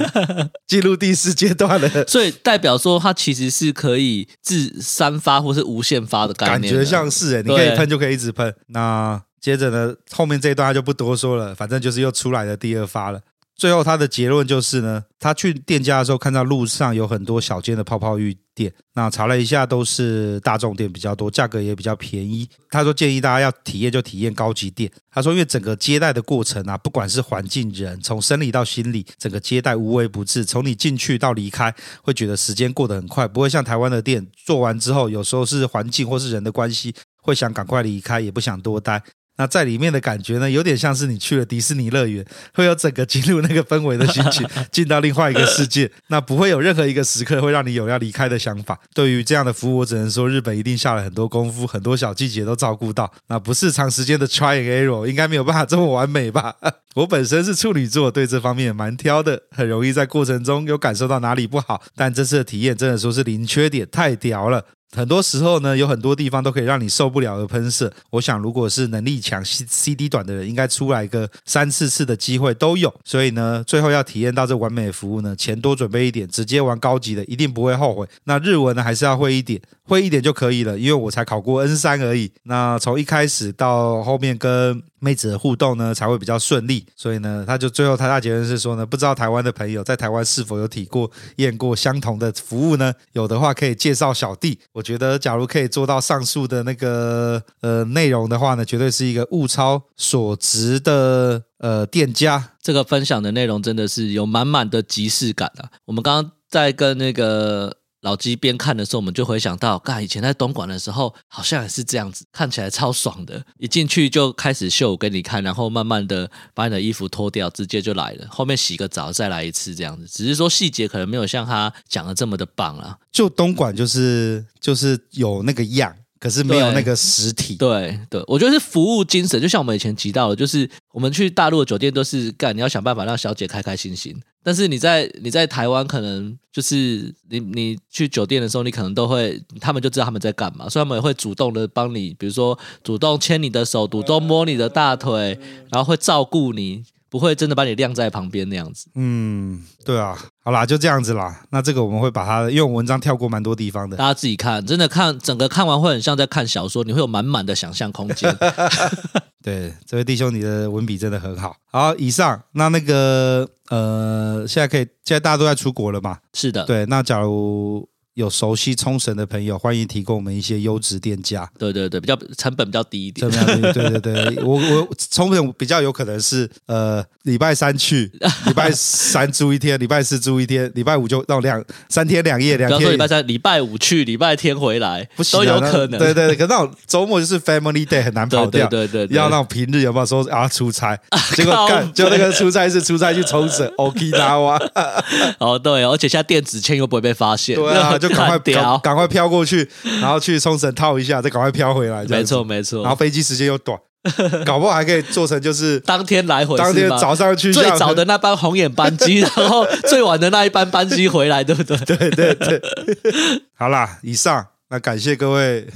进入第四阶段了。(laughs) 所以代表说，它其实是可以自三发或是无限发的概念，感觉像是哎，你可以喷就可以一直喷。那。接着呢，后面这一段他就不多说了，反正就是又出来的第二发了。最后他的结论就是呢，他去店家的时候看到路上有很多小间的泡泡浴店，那查了一下都是大众店比较多，价格也比较便宜。他说建议大家要体验就体验高级店。他说因为整个接待的过程啊，不管是环境人，从生理到心理，整个接待无微不至，从你进去到离开，会觉得时间过得很快，不会像台湾的店做完之后，有时候是环境或是人的关系，会想赶快离开，也不想多待。那在里面的感觉呢，有点像是你去了迪士尼乐园，会有整个进入那个氛围的心情，(laughs) 进到另外一个世界。那不会有任何一个时刻会让你有要离开的想法。对于这样的服务，我只能说日本一定下了很多功夫，很多小细节都照顾到。那不是长时间的 try and error，应该没有办法这么完美吧？我本身是处女座，对这方面蛮挑的，很容易在过程中有感受到哪里不好。但这次的体验真的说是零缺点，太屌了。很多时候呢，有很多地方都可以让你受不了的喷射。我想，如果是能力强、CD 短的人，应该出来个三四次的机会都有。所以呢，最后要体验到这完美的服务呢，钱多准备一点，直接玩高级的，一定不会后悔。那日文呢，还是要会一点，会一点就可以了，因为我才考过 N 三而已。那从一开始到后面跟妹子的互动呢，才会比较顺利。所以呢，他就最后他大结论是说呢，不知道台湾的朋友在台湾是否有体过验过相同的服务呢？有的话可以介绍小弟。我觉得假如可以做到上述的那个呃内容的话呢，绝对是一个物超所值的呃店家。这个分享的内容真的是有满满的即视感啊！我们刚刚在跟那个。老鸡边看的时候，我们就回想到，刚以前在东莞的时候，好像也是这样子，看起来超爽的。一进去就开始秀给你看，然后慢慢的把你的衣服脱掉，直接就来了。后面洗个澡再来一次，这样子。只是说细节可能没有像他讲的这么的棒啊。就东莞就是就是有那个样。可是没有那个实体，对对，对，我觉得是服务精神，就像我们以前提到的，就是我们去大陆的酒店都是干，你要想办法让小姐开开心心。但是你在你在台湾，可能就是你你去酒店的时候，你可能都会，他们就知道他们在干嘛，所以他们也会主动的帮你，比如说主动牵你的手，主动摸你的大腿，然后会照顾你。不会真的把你晾在旁边那样子。嗯，对啊，好啦，就这样子啦。那这个我们会把它，因为文章跳过蛮多地方的，大家自己看，真的看整个看完会很像在看小说，你会有满满的想象空间。(laughs) 对，这位弟兄，你的文笔真的很好。好，以上那那个呃，现在可以，现在大家都在出国了嘛？是的，对。那假如。有熟悉冲绳的朋友，欢迎提供我们一些优质店家。对对对，比较成本比较低一点。对对对，我我冲绳比较有可能是呃礼拜三去，礼拜三住一天，礼拜四住一天，礼拜五就到两三天两夜两天。比方说礼拜三、礼拜五去，礼拜天回来，不行、啊、都有可能。对对对，可是那种周末就是 Family Day 很难跑掉。对对，对对对，要那种平日有没有说啊出差？结果干就那个出差是出差去冲绳，Okinawa。哦对，而且现在电子签又不会被发现。对啊，就赶快 (laughs) 赶赶快飘过去，然后去冲绳套一下，再赶快飘回来。没错没错，然后飞机时间又短，(laughs) 搞不好还可以做成就是当天来回，当天早上去最早的那班红眼班机，(laughs) 然后最晚的那一班班机回来，对不对？对对对。好啦，以上那感谢各位，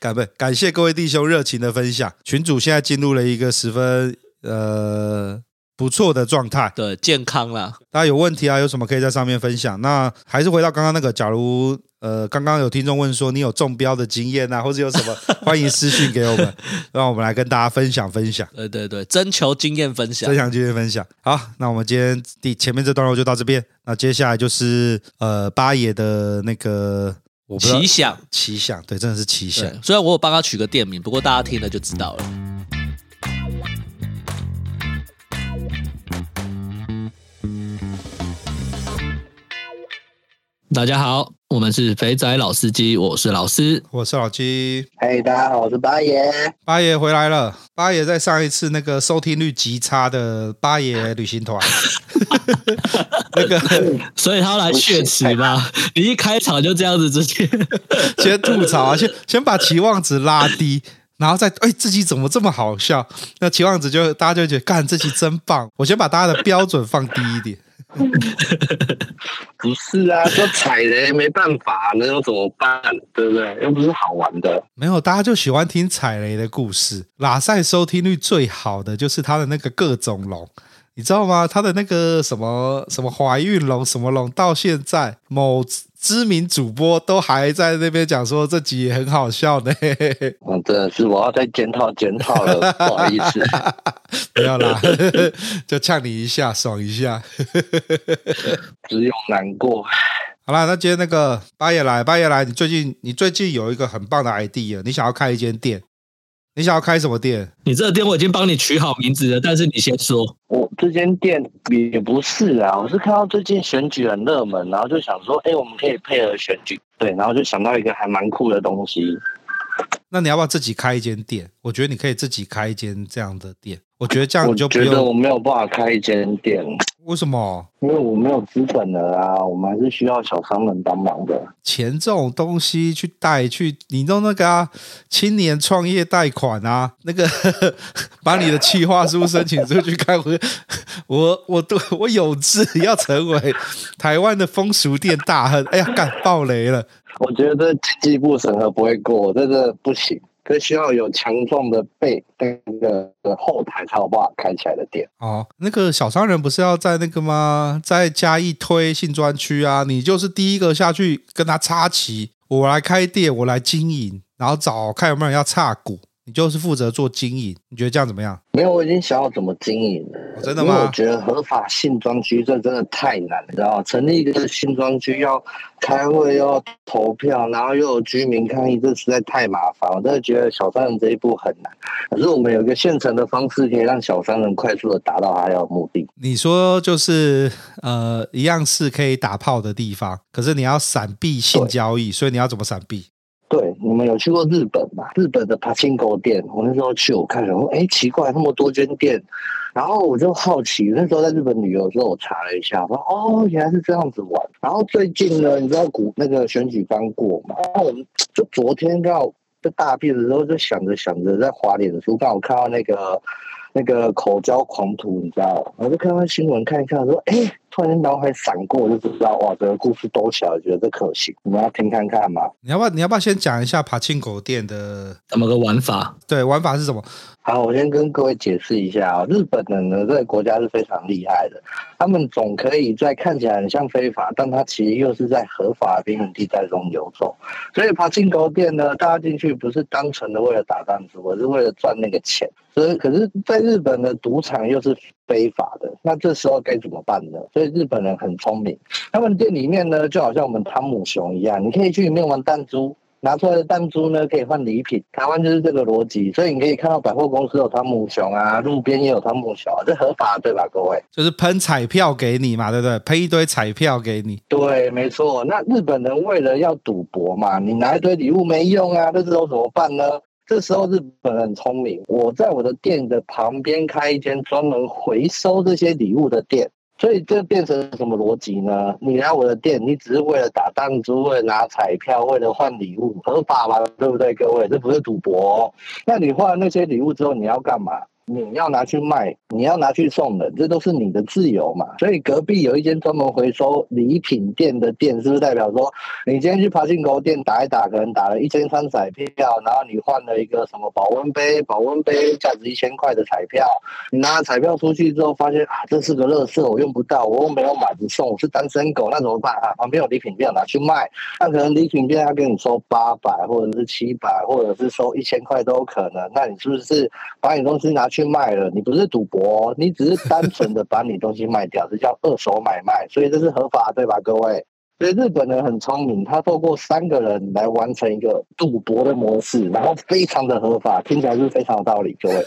感不感谢各位弟兄热情的分享。群主现在进入了一个十分呃。不错的状态，对，健康啦。大家有问题啊？有什么可以在上面分享？那还是回到刚刚那个，假如呃，刚刚有听众问说你有中标的经验啊，或者有什么，(laughs) 欢迎私讯给我们，(laughs) 让我们来跟大家分享分享。对对对，征求经验分享，征求经验分享。好，那我们今天第前面这段落就到这边。那接下来就是呃八爷的那个我不奇想，奇想，对，真的是奇想。虽然我有帮他取个店名，不过大家听了就知道了。大家好，我们是肥仔老司机，我是老师，我是老鸡。嘿，大家好，我是八爷。八爷回来了。八爷在上一次那个收听率极差的八爷旅行团，(laughs) 那个，所以他要来血池吧？(laughs) 你一开场就这样子，直接 (laughs) 先吐槽啊，先先把期望值拉低，然后再哎，这集怎么这么好笑？那期望值就大家就觉得，干这集真棒。我先把大家的标准放低一点。(laughs) 不是啊，说踩雷没办法，那又怎么办？对不对？又不是好玩的。没有，大家就喜欢听踩雷的故事。拉塞收听率最好的就是他的那个各种龙，你知道吗？他的那个什么什么怀孕龙什么龙，到现在某。知名主播都还在那边讲说这集也很好笑呢。嗯，(laughs) 真的是我要再检讨检讨了，(laughs) 不好意思，不要啦，(laughs) 就呛你一下，爽一下，只有难过。好啦，那今天那个八爷来，八爷来，你最近你最近有一个很棒的 idea，你想要开一间店。你想要开什么店？你这个店我已经帮你取好名字了，但是你先说。我这间店也不是啊，我是看到最近选举很热门，然后就想说，哎，我们可以配合选举，对，然后就想到一个还蛮酷的东西。那你要不要自己开一间店？我觉得你可以自己开一间这样的店。我觉得这样你就不用。我觉得我没有办法开一间店。为什么？因为我没有资本了啊，我们还是需要小商人帮忙的。钱这种东西去贷去，你弄那个啊，青年创业贷款啊，那个 (laughs) 把你的企划书申请出去开会，我 (laughs) 我都我有志要成为台湾的风俗店大亨。哎呀，干爆雷了！我觉得经济部审核不会过，这个不行。可需要有强壮的背跟，那个后台才有办法开起来的店。哦，那个小商人不是要在那个吗？在加一推性专区啊，你就是第一个下去跟他插旗，我来开店，我来经营，然后找看有没有人要插股。你就是负责做经营，你觉得这样怎么样？没有，我已经想好怎么经营了。哦，真的吗？因为我觉得合法性专区这真的太难，你知道吗？成立一个新专区要开会，要投票，然后又有居民抗议，这实在太麻烦。我真的觉得小商人这一步很难。可是我们有一个现成的方式，可以让小商人快速的达到他要的目的。你说就是呃，一样是可以打炮的地方，可是你要闪避性交易，所以你要怎么闪避？有去过日本嘛？日本的柏青哥店，我那时候去，我看了，说，哎，奇怪，那么多间店，然后我就好奇。那时候在日本旅游的时候，我查了一下，说，哦，原来是这样子玩。然后最近呢，你知道股那个选举刚过嘛？然后我们就昨天刚好在大便的时候，就想着想着在滑脸书，刚好看到那个那个口交狂徒，你知道，我就看到新闻看一看，说，哎。突然间脑海闪过，我就知道哇，这个故事多起来，我觉得这可行，我们要听看看嘛？你要不要？你要不要先讲一下爬青狗店的怎么个玩法？对，玩法是什么？好，我先跟各位解释一下啊，日本人呢，这个国家是非常厉害的，他们总可以在看起来很像非法，但他其实又是在合法的边缘地带中游走。所以柏青哥店呢，大家进去不是单纯的为了打弹珠，而是为了赚那个钱。所以，可是在日本的赌场又是非法的，那这时候该怎么办呢？所以日本人很聪明，他们店里面呢，就好像我们汤姆熊一样，你可以去里面玩弹珠，拿出来的弹珠呢可以换礼品。台湾就是这个逻辑，所以你可以看到百货公司有汤姆熊啊，路边也有汤姆熊，啊这合法对吧？各位，就是喷彩票给你嘛，对不对？喷一堆彩票给你。对，没错。那日本人为了要赌博嘛，你拿一堆礼物没用啊，这时候怎么办呢？这时候日本人很聪明，我在我的店的旁边开一间专门回收这些礼物的店，所以这变成什么逻辑呢？你来我的店，你只是为了打弹珠，为了拿彩票，为了换礼物，合法吗？对不对，各位？这不是赌博。那你换了那些礼物之后，你要干嘛？你要拿去卖，你要拿去送人，这都是你的自由嘛。所以隔壁有一间专门回收礼品店的店，是不是代表说，你今天去爬进狗店打一打，可能打了一千张彩票，然后你换了一个什么保温杯，保温杯价值一千块的彩票，你拿了彩票出去之后，发现啊，这是个乐色，我用不到，我又没有买不送，我是单身狗，那怎么办啊？旁边有礼品店拿去卖，那可能礼品店要跟你收八百，或者是七百，或者是收一千块都有可能。那你是不是把你东西拿去卖了，你不是赌博，你只是单纯的把你东西卖掉，这叫二手买卖，所以这是合法，对吧，各位？所以日本人很聪明，他透过三个人来完成一个赌博的模式，然后非常的合法，听起来是非常有道理，各位。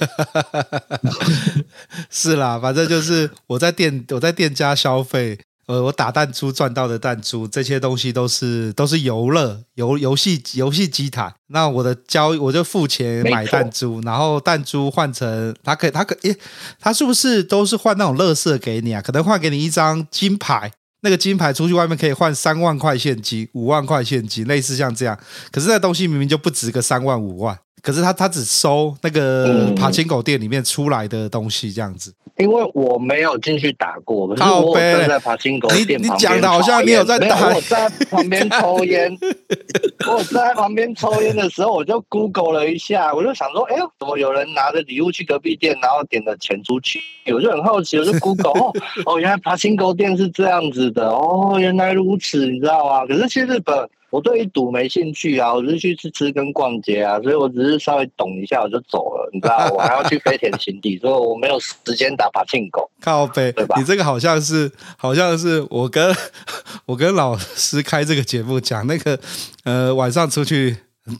(laughs) 是啦，反正就是我在店我在店家消费。呃，我打弹珠赚到的弹珠，这些东西都是都是游乐游游戏游戏机台。那我的交易，我就付钱买弹珠，然后弹珠换成他可以他可诶，他是不是都是换那种乐色给你啊？可能换给你一张金牌，那个金牌出去外面可以换三万块现金、五万块现金，类似像这样。可是那东西明明就不值个三万五万。可是他他只收那个爬青狗店里面出来的东西这样子，因为我没有进去打过，可是我站在爬青狗店你讲的好像你有在打，我在旁边抽烟，(laughs) 我在旁边抽烟的时候，我就 Google 了一下，我就想说，哎呦，怎么有人拿着礼物去隔壁店，然后点了钱出去？我就很好奇，我就 Google，(laughs) 哦，哦，原来爬青狗店是这样子的，哦，原来如此，你知道吗？可是去日本。我对于赌没兴趣啊，我只是去吃吃跟逛街啊，所以我只是稍微懂一下我就走了，你知道，我还要去飞田新地，所以我没有时间打柏青哥。靠背，对吧？你这个好像是，好像是我跟我跟老师开这个节目讲那个，呃，晚上出去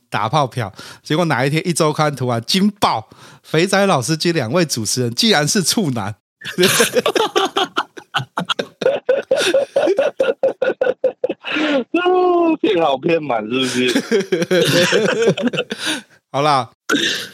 打炮票，结果哪一天一周刊突然惊爆，肥仔老师及两位主持人竟然是处男。(laughs) 骗 (laughs) 好骗满是不是？(laughs) 好啦，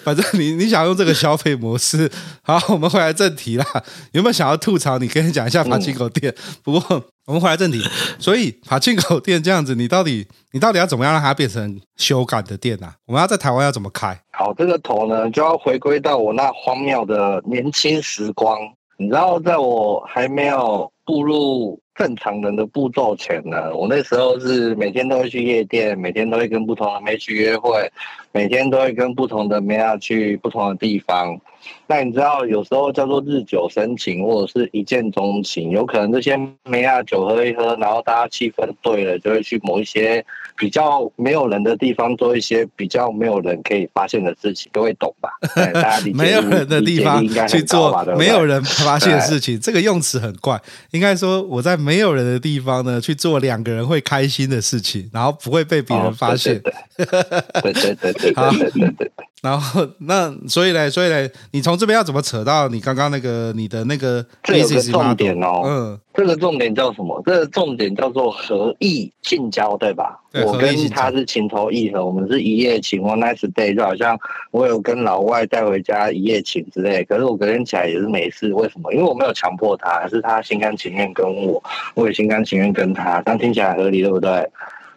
反正你你想用这个消费模式，好，我们回来正题啦。有没有想要吐槽？你可以讲一下爬进口店。嗯、(laughs) 不过我们回来正题，所以爬进口店这样子，你到底你到底要怎么样让它变成修改的店啊？我们要在台湾要怎么开？好，这个头呢就要回归到我那荒谬的年轻时光。你知道，在我还没有步入正常人的步骤前呢，我那时候是每天都会去夜店，每天都会跟不同的妹去约会，每天都会跟不同的妹啊去不同的地方。那你知道，有时候叫做日久生情，或者是一见钟情，有可能这些妹啊酒喝一喝，然后大家气氛对了，就会去某一些比较没有人的地方做一些比较没有人可以发现的事情，都会懂吧？(laughs) 大家理解没有人的地方去做没有人发现的事情，这个用词很怪，应该说我在没有人的地方呢去做两个人会开心的事情，然后不会被别人发现。对对对对对对对。然后那所以呢，所以呢，你从这边要怎么扯到你刚刚那个你的那个？这有个重点哦，嗯，这个重点叫什么？这个重点叫做合意性交，对吧？对，我跟他是情投意合，我们是一夜情，one night stay，就好像我有跟老外带回家一夜情之类。可是我隔天起来也是没事，为什么？因为我没有强迫他，是他心甘情愿跟我，我也心甘情愿跟他，但听起来合理，对不对？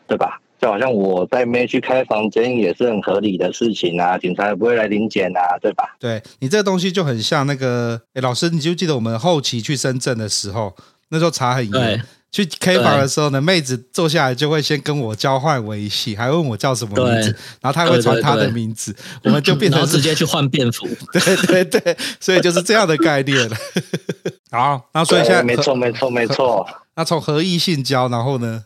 对吧？就好像我带妹去开房间也是很合理的事情啊，警察也不会来临检啊，对吧？对，你这个东西就很像那个，哎，老师，你就记得我们后期去深圳的时候，那时候查很严，去 K 房的时候呢，妹子坐下来就会先跟我交换微信，还问我叫什么名字，然后她会传她的名字，我们就变成直接去换便服，(laughs) 对对对，所以就是这样的概念了。(laughs) 好，那所以现在没错没错没错，那从合意性交，然后呢？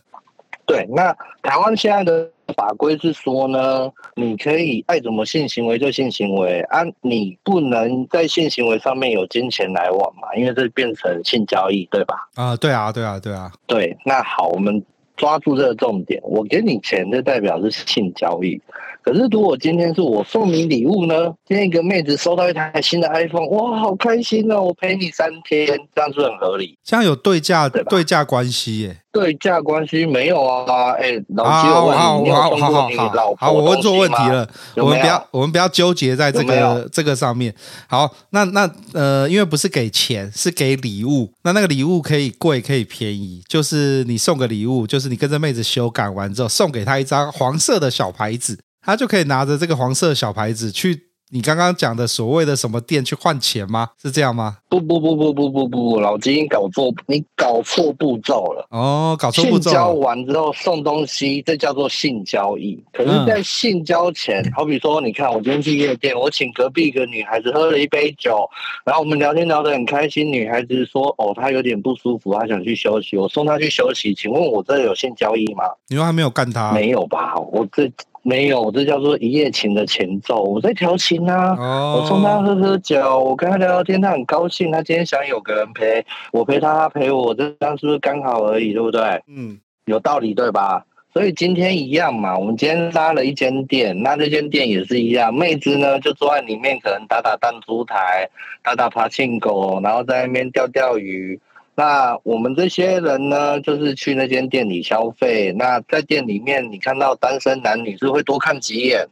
对，那台湾现在的法规是说呢，你可以爱怎么性行为就性行为啊，你不能在性行为上面有金钱来往嘛，因为这变成性交易，对吧？啊，对啊，对啊，对啊。对，那好，我们抓住这个重点，我给你钱，就代表是性交易。可是，如果今天是我送你礼物呢？今天一个妹子收到一台新的 iPhone，哇，好开心哦！我陪你三天，这样是很合理。这样有对价对对价关系耶？对价关系没有啊？哎、欸，老吉，我问你，你有送过你老婆东西吗？好，我问错问题了。我们不要，我们不要纠结在这个这个上面。好，那那呃，因为不是给钱，是给礼物。那那个礼物可以贵，可以便宜。就是你送个礼物，就是你跟这妹子修改完之后，送给她一张黄色的小牌子。她就可以拿着这个黄色小牌子去你刚刚讲的所谓的什么店去换钱吗？是这样吗？不不不不不不不，老金搞错，你搞错步骤了。哦，搞错步骤。性交完之后送东西，这叫做性交易。可是，在性交前，嗯、好比说，你看我今天去夜店，我请隔壁一个女孩子喝了一杯酒，然后我们聊天聊得很开心，女孩子说：“哦，她有点不舒服，她想去休息。”我送她去休息，请问我这有性交易吗？你说还没有干她？没有吧？我这。没有，这叫做一夜情的前奏。我在调情啊，oh. 我送他喝喝酒，我跟他聊聊天，他很高兴。他今天想有个人陪，我陪他，他陪我，这样是不是刚好而已，对不对？嗯，有道理对吧？所以今天一样嘛，我们今天拉了一间店，那这间店也是一样，妹子呢就坐在里面，可能打打弹珠台，打打爬行狗，然后在那边钓钓鱼。那我们这些人呢，就是去那间店里消费。那在店里面，你看到单身男女是会多看几眼。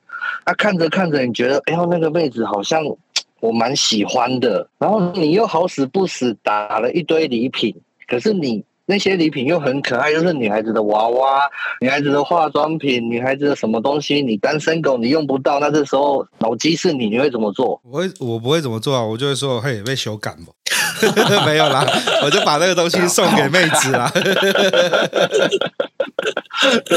那看着看着，你觉得，哎呦，那个妹子好像 (tsk) 我蛮喜欢的。然后你又好死不死打了一堆礼品，可是你。那些礼品又很可爱，就是女孩子的娃娃、女孩子的化妆品、女孩子的什么东西，你单身狗你用不到，那这时候脑机是你，你会怎么做？我会，我不会怎么做啊，我就会说，嘿，被修改不？(laughs) 没有啦，我就把那个东西送给妹子啦，(laughs) 对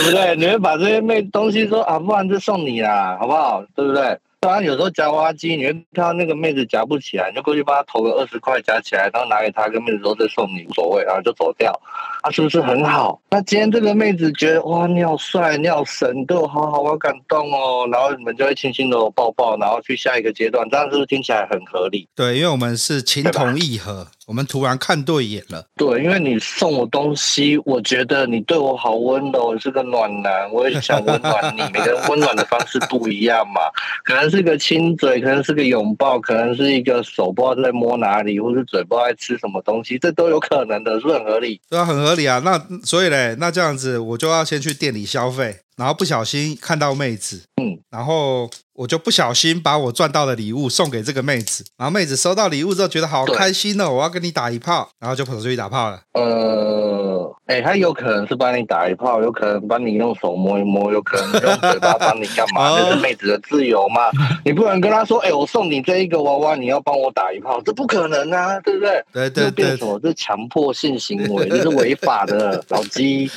不对？你会把这些妹东西说啊，不然就送你啦，好不好？对不对？当然，有时候夹娃娃机，你会看到那个妹子夹不起来，你就过去帮她投个二十块夹起来，然后拿给她，跟妹子说再送你，无所谓，然后就走掉。啊，是不是很好？那今天这个妹子觉得哇，你好帅，你好神，对我好好，我感动哦。然后你们就会轻轻的抱抱，然后去下一个阶段，这样是不是听起来很合理？对，因为我们是情投意合。我们突然看对眼了，对，因为你送我东西，我觉得你对我好温柔，你是个暖男，我也想温暖你。每个人温暖的方式不一样嘛，(laughs) 可能是个亲嘴，可能是个拥抱，可能是一个手不知道在摸哪里，或是嘴不知道在吃什么东西，这都有可能的，是很合理？对啊，很合理啊。那所以嘞，那这样子我就要先去店里消费。然后不小心看到妹子，嗯，然后我就不小心把我赚到的礼物送给这个妹子，然后妹子收到礼物之后觉得好开心哦，我要跟你打一炮，然后就跑出去打炮了。呃，哎、欸，他有可能是帮你打一炮，有可能帮你用手摸一摸，有可能用嘴巴帮你干嘛？(laughs) 这是妹子的自由嘛？你不能跟她说，哎、欸，我送你这一个娃娃，你要帮我打一炮，这不可能啊，对不对？对对对，变什么？这是强迫性行为，(laughs) 这是违法的，老鸡。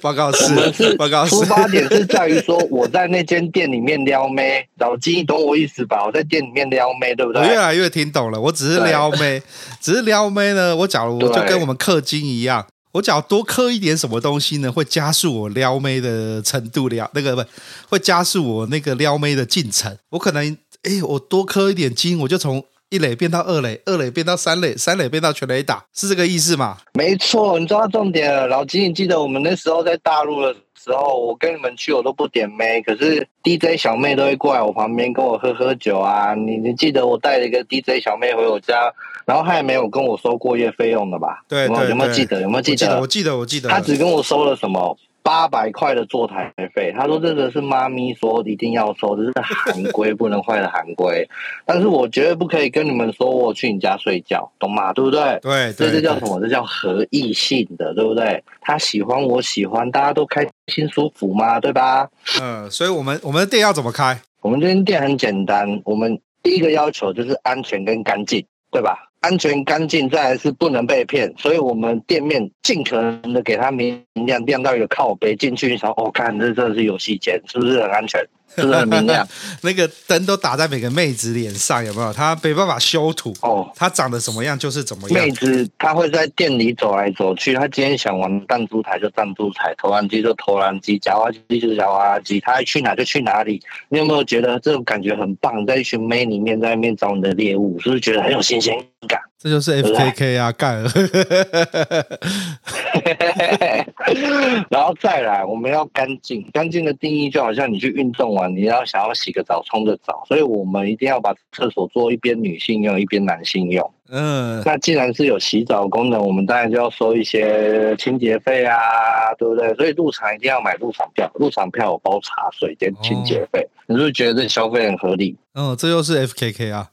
报告是，我们是报告是，出发点是在于说我在那间店里面撩妹。(laughs) 老鸡，你懂我意思吧？我在店里面撩妹，对不对？我越来越听懂了。我只是撩妹，(laughs) 只是撩妹呢。我假如就跟我们氪金一样，我只要多氪一点什么东西呢，会加速我撩妹的程度，撩那个不会加速我那个撩妹的进程。我可能哎，我多氪一点金，我就从一垒变到二垒，二垒变到三垒，三垒变到全垒打，是这个意思吗？没错，你抓到重点了。老金，你记得我们那时候在大陆的时候，我跟你们去，我都不点妹，可是 DJ 小妹都会过来我旁边跟我喝喝酒啊。你你记得我带了一个 DJ 小妹回我家，然后她也没有跟我收过夜费用的吧？对，对，对，有没有记得？有没有记得？我记得，我记得，她只跟我收了什么？八百块的坐台费，他说这个是妈咪说一定要收，这是行规不能坏的行规。(laughs) 但是我绝对不可以跟你们说我去你家睡觉，懂吗？对不对？对，这这叫什么？这叫合意性的，对不对？他喜欢，我喜欢，大家都开心舒服嘛，对吧？嗯，所以我们我们的店要怎么开？我们这间店很简单，我们第一个要求就是安全跟干净，对吧？安全干净，再来是不能被骗，所以我们店面尽可能的给它明亮，亮到一个靠背进去，你想哦，看这真的是游戏间，是不是很安全？是不是很明亮？(laughs) 那个灯都打在每个妹子脸上，有没有？她没办法修图哦，她长得什么样就是怎么样。妹子她会在店里走来走去，她今天想玩弹珠台就弹珠台，投篮机就投篮机，夹娃娃机就夹娃娃机，她爱去哪就去哪里。你有没有觉得这种感觉很棒？在一群妹里面，在那边找你的猎物，是不是觉得很有新鲜感？这就是 F K K 啊，盖尔。(laughs) 然后再来，我们要干净。干净的定义就好像你去运动完，你要想要洗个澡、冲个澡，所以我们一定要把厕所做一边女性用，一边男性用。嗯，那既然是有洗澡功能，我们当然就要收一些清洁费啊，对不对？所以入场一定要买入场票，入场票有包茶水跟清洁费。哦、你是不是觉得这消费很合理？嗯、哦，这又是 F K K 啊。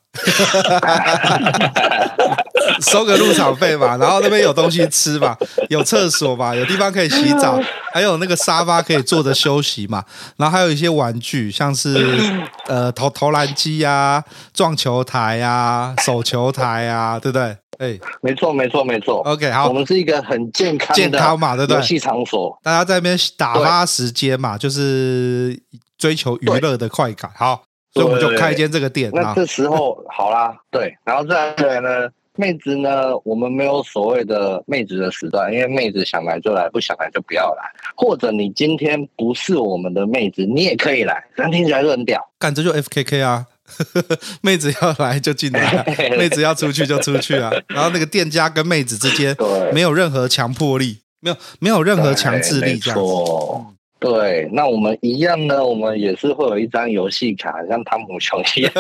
(laughs) 收个入场费嘛，(laughs) 然后那边有东西吃嘛，有厕所嘛，有地方可以洗澡，(laughs) 还有那个沙发可以坐着休息嘛，然后还有一些玩具，像是呃投投篮机呀、撞球台呀、啊、手球台呀、啊，对不对？哎，没错，没错，没错。OK，好，我们是一个很健康、健康嘛，对不对？游戏场所，大家在那边打发时间嘛，就是追求娱乐的快感。好。所以我们就开一间这个店。那这时候好啦，对，然后再来呢，妹子呢，我们没有所谓的妹子的时段，因为妹子想来就来，不想来就不要来。或者你今天不是我们的妹子，你也可以来，这样听起来就很屌。干，这就 FKK 啊，(laughs) 妹子要来就进来，妹子要出去就出去啊。然后那个店家跟妹子之间没有任何强迫力，没有没有任何强制力，这样子。对，那我们一样呢，我们也是会有一张游戏卡，像汤姆熊一样，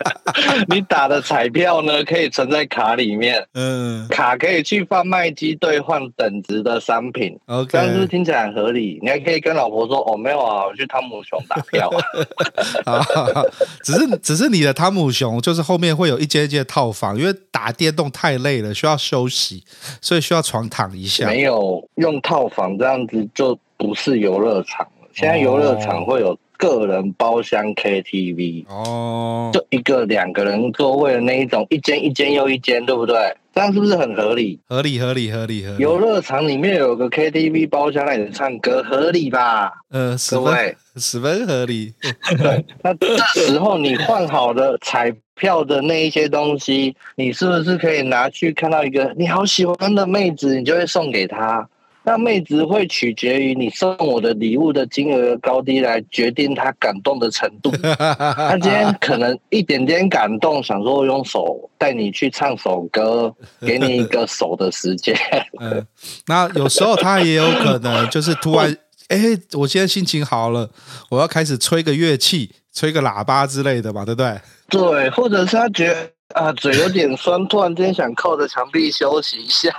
(laughs) 你打的彩票呢可以存在卡里面，嗯，卡可以去贩卖机兑换等值的商品，OK，这样是不是听起来很合理？你还可以跟老婆说，哦，没有啊，我去汤姆熊打票，(laughs) 啊，只是只是你的汤姆熊就是后面会有一间一间套房，因为打电动太累了，需要休息，所以需要床躺一下，没有用套房这样子就。不是游乐场，现在游乐场会有个人包厢 KTV 哦，就一个两个人座位的那一种，一间一间又一间，对不对？这样是不是很合理？合理合理合理合理。游乐场里面有个 KTV 包厢让你唱歌，合理吧？呃，十分，十分合理。对，(laughs) 那这时候你换好的彩票的那一些东西，你是不是可以拿去看到一个你好喜欢的妹子，你就会送给她？那妹子会取决于你送我的礼物的金额高低来决定她感动的程度。(laughs) 她今天可能一点点感动，想说用手带你去唱首歌，给你一个手的时间。(laughs) 嗯，那有时候她也有可能就是突然，哎，我现在心情好了，我要开始吹个乐器，吹个喇叭之类的嘛，对不对？对，或者是她觉得啊嘴有点酸，突然间想靠着墙壁休息一下。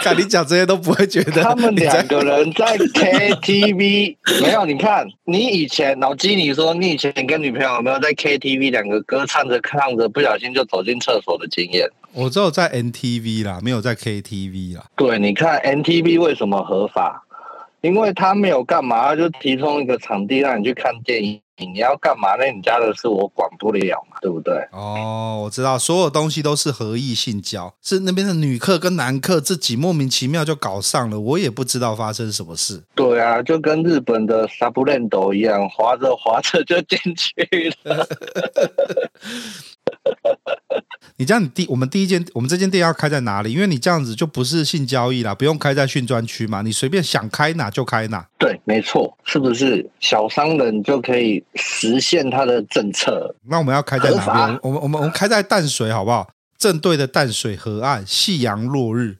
看你讲这些都不会觉得。他们两个人在 (laughs) KTV 没有？你看，你以前老鸡，你说你以前跟女朋友有没有在 KTV 两个歌唱着唱着，不小心就走进厕所的经验？我只有在 NTV 啦，没有在 KTV 啦。对，你看 NTV 为什么合法？因为他没有干嘛，他就提供一个场地让你去看电影。你要干嘛？那你家的事我管不了嘛，对不对？哦，我知道，所有东西都是合意性交，是那边的女客跟男客自己莫名其妙就搞上了，我也不知道发生什么事。对啊，就跟日本的 Subland 一样，滑着滑着就进去了。(laughs) 你这样，你第我们第一间，我们这间店要开在哪里？因为你这样子就不是性交易啦，不用开在训专区嘛，你随便想开哪就开哪。对，没错，是不是小商人就可以实现他的政策？那我们要开在哪边？我们我们我们开在淡水好不好？正对的淡水河岸，夕阳落日，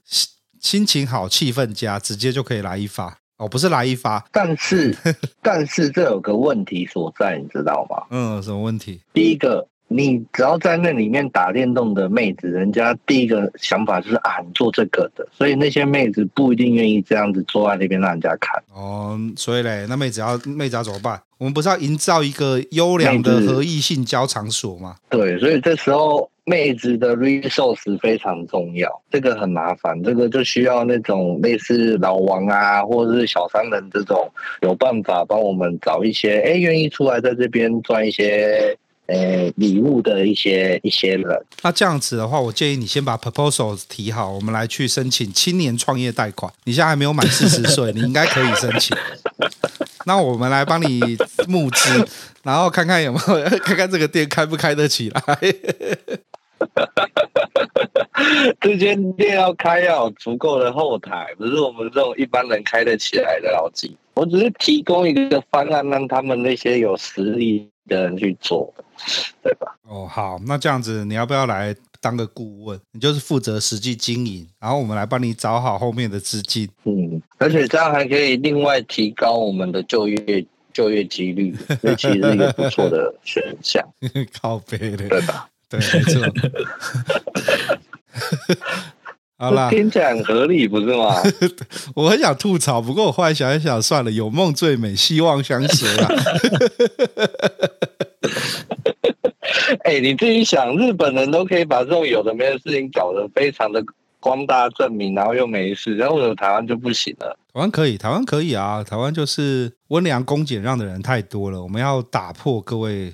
心情好，气氛佳，直接就可以来一发哦，不是来一发，但是 (laughs) 但是这有个问题所在，你知道吗？嗯，什么问题？第一个。你只要在那里面打电动的妹子，人家第一个想法就是啊，你做这个的，所以那些妹子不一定愿意这样子坐在那边让人家看。哦，所以嘞，那妹子要妹子要怎么办？我们不是要营造一个优良的合意性交场所吗？对，所以这时候妹子的 resource 非常重要，这个很麻烦，这个就需要那种类似老王啊，或者是小商人这种有办法帮我们找一些，哎，愿意出来在这边赚一些。呃，礼物的一些一些人，那这样子的话，我建议你先把 proposal 提好，我们来去申请青年创业贷款。你现在还没有满四十 (laughs) 岁，你应该可以申请。那我们来帮你募资，然后看看有没有，(laughs) 看看这个店开不开得起来。(laughs) 这间店要开要有足够的后台，不是我们这种一般人开得起来的老几。我只是提供一个方案，让他们那些有实力的人去做，对吧？哦，好，那这样子，你要不要来当个顾问？你就是负责实际经营，然后我们来帮你找好后面的资金。嗯，而且这样还可以另外提高我们的就业 (laughs) 就业几率，这其实是一个不错的选项。(laughs) 靠背的，对吧？对，没错。(laughs) 好啦，听起来很合理，不是吗？(laughs) 我很想吐槽，不过我后来想一想，算了，有梦最美，希望相随啦。(laughs) 哎、欸，你自己想，日本人都可以把这种有的没的事情搞得非常的光大正明，然后又没事，然后为什么台湾就不行了？台湾可以，台湾可以啊，台湾就是温良恭俭让的人太多了，我们要打破各位，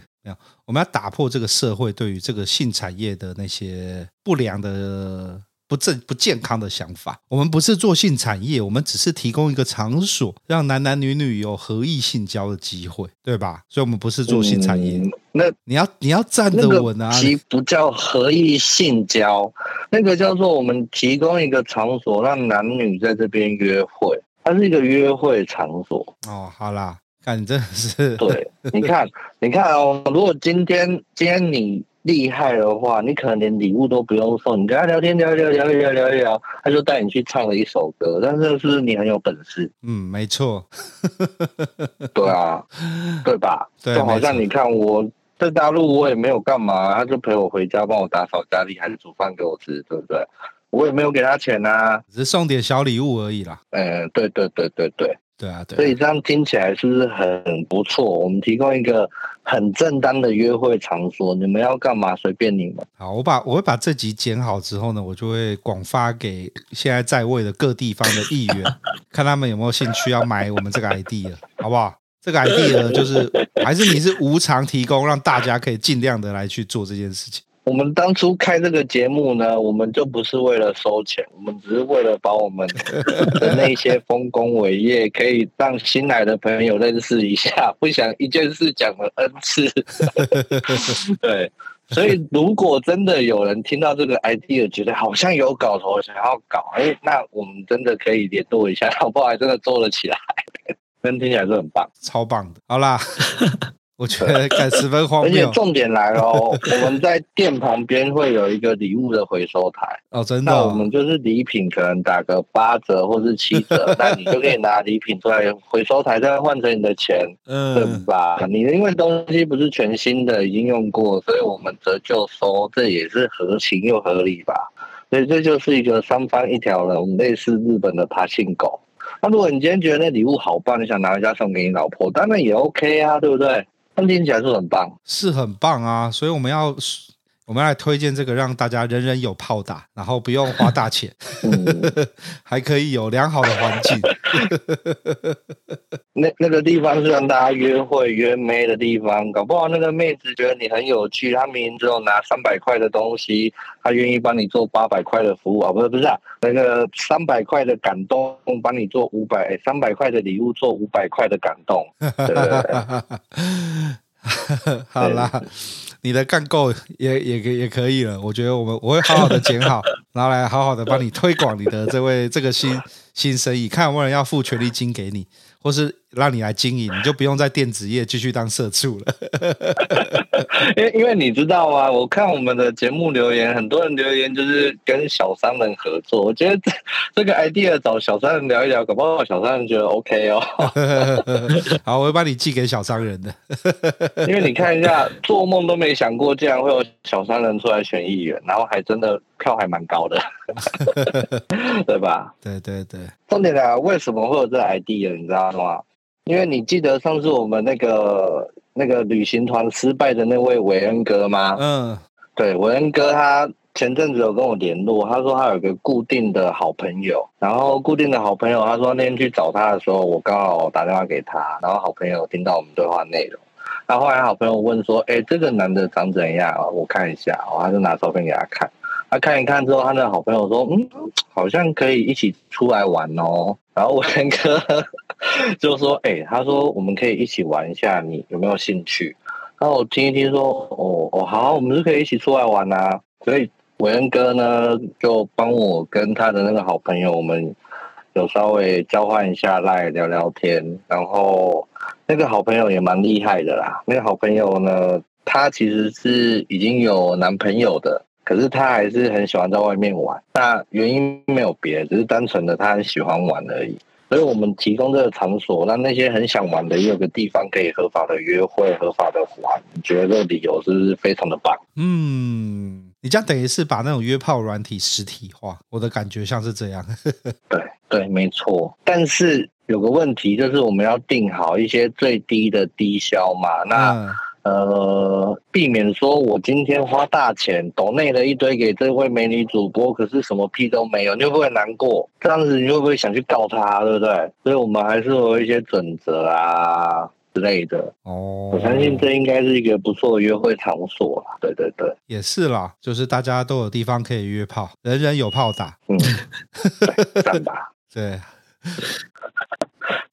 我们要打破这个社会对于这个性产业的那些不良的。不正不健康的想法。我们不是做性产业，我们只是提供一个场所，让男男女女有合意性交的机会，对吧？所以，我们不是做性产业。嗯、那你要你要站得稳啊！其不叫合意性交，那个叫做我们提供一个场所，让男女在这边约会，它是一个约会场所。哦，好啦，看你真的是对，(laughs) 你看，你看哦，如果今天今天你。厉害的话，你可能连礼物都不用送，你跟他聊天聊聊聊聊聊一聊，他就带你去唱了一首歌。但是是你很有本事？嗯，没错。对啊，对吧？对，就好像你看我在大陆，我也没有干嘛，他就陪我回家，帮我打扫家里，还是煮饭给我吃，对不对？我也没有给他钱啊，只是送点小礼物而已啦。嗯，对对对对对。对啊，对啊，所以这样听起来是不是很不错？我们提供一个很正当的约会场所，你们要干嘛随便你们。好，我把我会把这集剪好之后呢，我就会广发给现在在位的各地方的议员，(laughs) 看他们有没有兴趣要买我们这个 idea，好不好？这个 idea 就是还是你是无偿提供，让大家可以尽量的来去做这件事情。我们当初开这个节目呢，我们就不是为了收钱，我们只是为了把我们的 (laughs) 那些丰功伟业，可以让新来的朋友认识一下。(laughs) 不想一件事讲了 N 次，(laughs) 对。所以如果真的有人听到这个 idea，觉得好像有搞头，想要搞，哎，那我们真的可以联络一下，好不好？还真的做了起来，真听起来是很棒，超棒的。好啦。我觉得感十分荒谬，而且重点来了哦，(laughs) 我们在店旁边会有一个礼物的回收台哦，真的、哦。那我们就是礼品可能打个八折或是七折，(laughs) 那你就可以拿礼品出来回收台，再换成你的钱，嗯，对吧？你因为东西不是全新的，已经用过，所以我们折旧收，这也是合情又合理吧？所以这就是一个三方一条龙，类似日本的爬行狗。那如果你今天觉得那礼物好棒，你想拿回家送给你老婆，当然也 OK 啊，对不对？听起来是很棒，是很棒啊。所以我们要。我们来推荐这个，让大家人人有炮打，然后不用花大钱，嗯、(laughs) 还可以有良好的环境。(laughs) 那那个地方是让大家约会约妹的地方，搞不好那个妹子觉得你很有趣，她明明只有拿三百块的东西，她愿意帮你做八百块的服务啊，不是不是啊，那个三百块的感动，帮你做五百，三百块的礼物做五百块的感动。(laughs) 对对对好啦。你的干够也也也可以了，我觉得我们我会好好的剪好，(laughs) 然后来好好的帮你推广你的这位这个新新生意，看有没有人要付权利金给你，或是让你来经营，你就不用在电子业继续当社畜了。因 (laughs) 为因为你知道啊，我看我们的节目留言，很多人留言就是跟小商人合作。我觉得这这个 idea 找小商人聊一聊，搞不好小商人觉得 OK 哦。(laughs) 好，我会帮你寄给小商人的。(laughs) 因为你看一下，做梦都没想过，竟然会有小商人出来选议员，然后还真的票还蛮高的，对吧？对对对。重点来，为什么会有这个 idea？你知道吗？因为你记得上次我们那个那个旅行团失败的那位韦恩哥吗？嗯，对，韦恩哥他前阵子有跟我联络，他说他有个固定的好朋友，然后固定的好朋友，他说那天去找他的时候，我刚好打电话给他，然后好朋友听到我们对话内容，然后后来好朋友问说：“哎，这个男的长怎样？我看一下。”我，他就拿照片给他看。他看一看之后，他那好朋友说：“嗯，好像可以一起出来玩哦。”然后文哥 (laughs) 就说：“哎、欸，他说我们可以一起玩一下，你有没有兴趣？”然后我听一听说：“哦哦，好，我们是可以一起出来玩啊。”所以文哥呢就帮我跟他的那个好朋友，我们有稍微交换一下赖聊聊天。然后那个好朋友也蛮厉害的啦。那个好朋友呢，他其实是已经有男朋友的。可是他还是很喜欢在外面玩，那原因没有别，只是单纯的他很喜欢玩而已。所以我们提供这个场所，那那些很想玩的也有个地方可以合法的约会、合法的玩。你觉得这个理由是不是非常的棒？嗯，你这样等于是把那种约炮软体实体化，我的感觉像是这样。(laughs) 对对，没错。但是有个问题就是我们要定好一些最低的低消嘛，那。嗯呃，避免说我今天花大钱抖内了一堆给这位美女主播，可是什么屁都没有，你会不会难过？这样子你会不会想去告他，对不对？所以我们还是有一些准则啊之类的。哦，我相信这应该是一个不错的约会场所啦。对对对，也是啦，就是大家都有地方可以约炮，人人有炮打。嗯，赞吧。对。(laughs)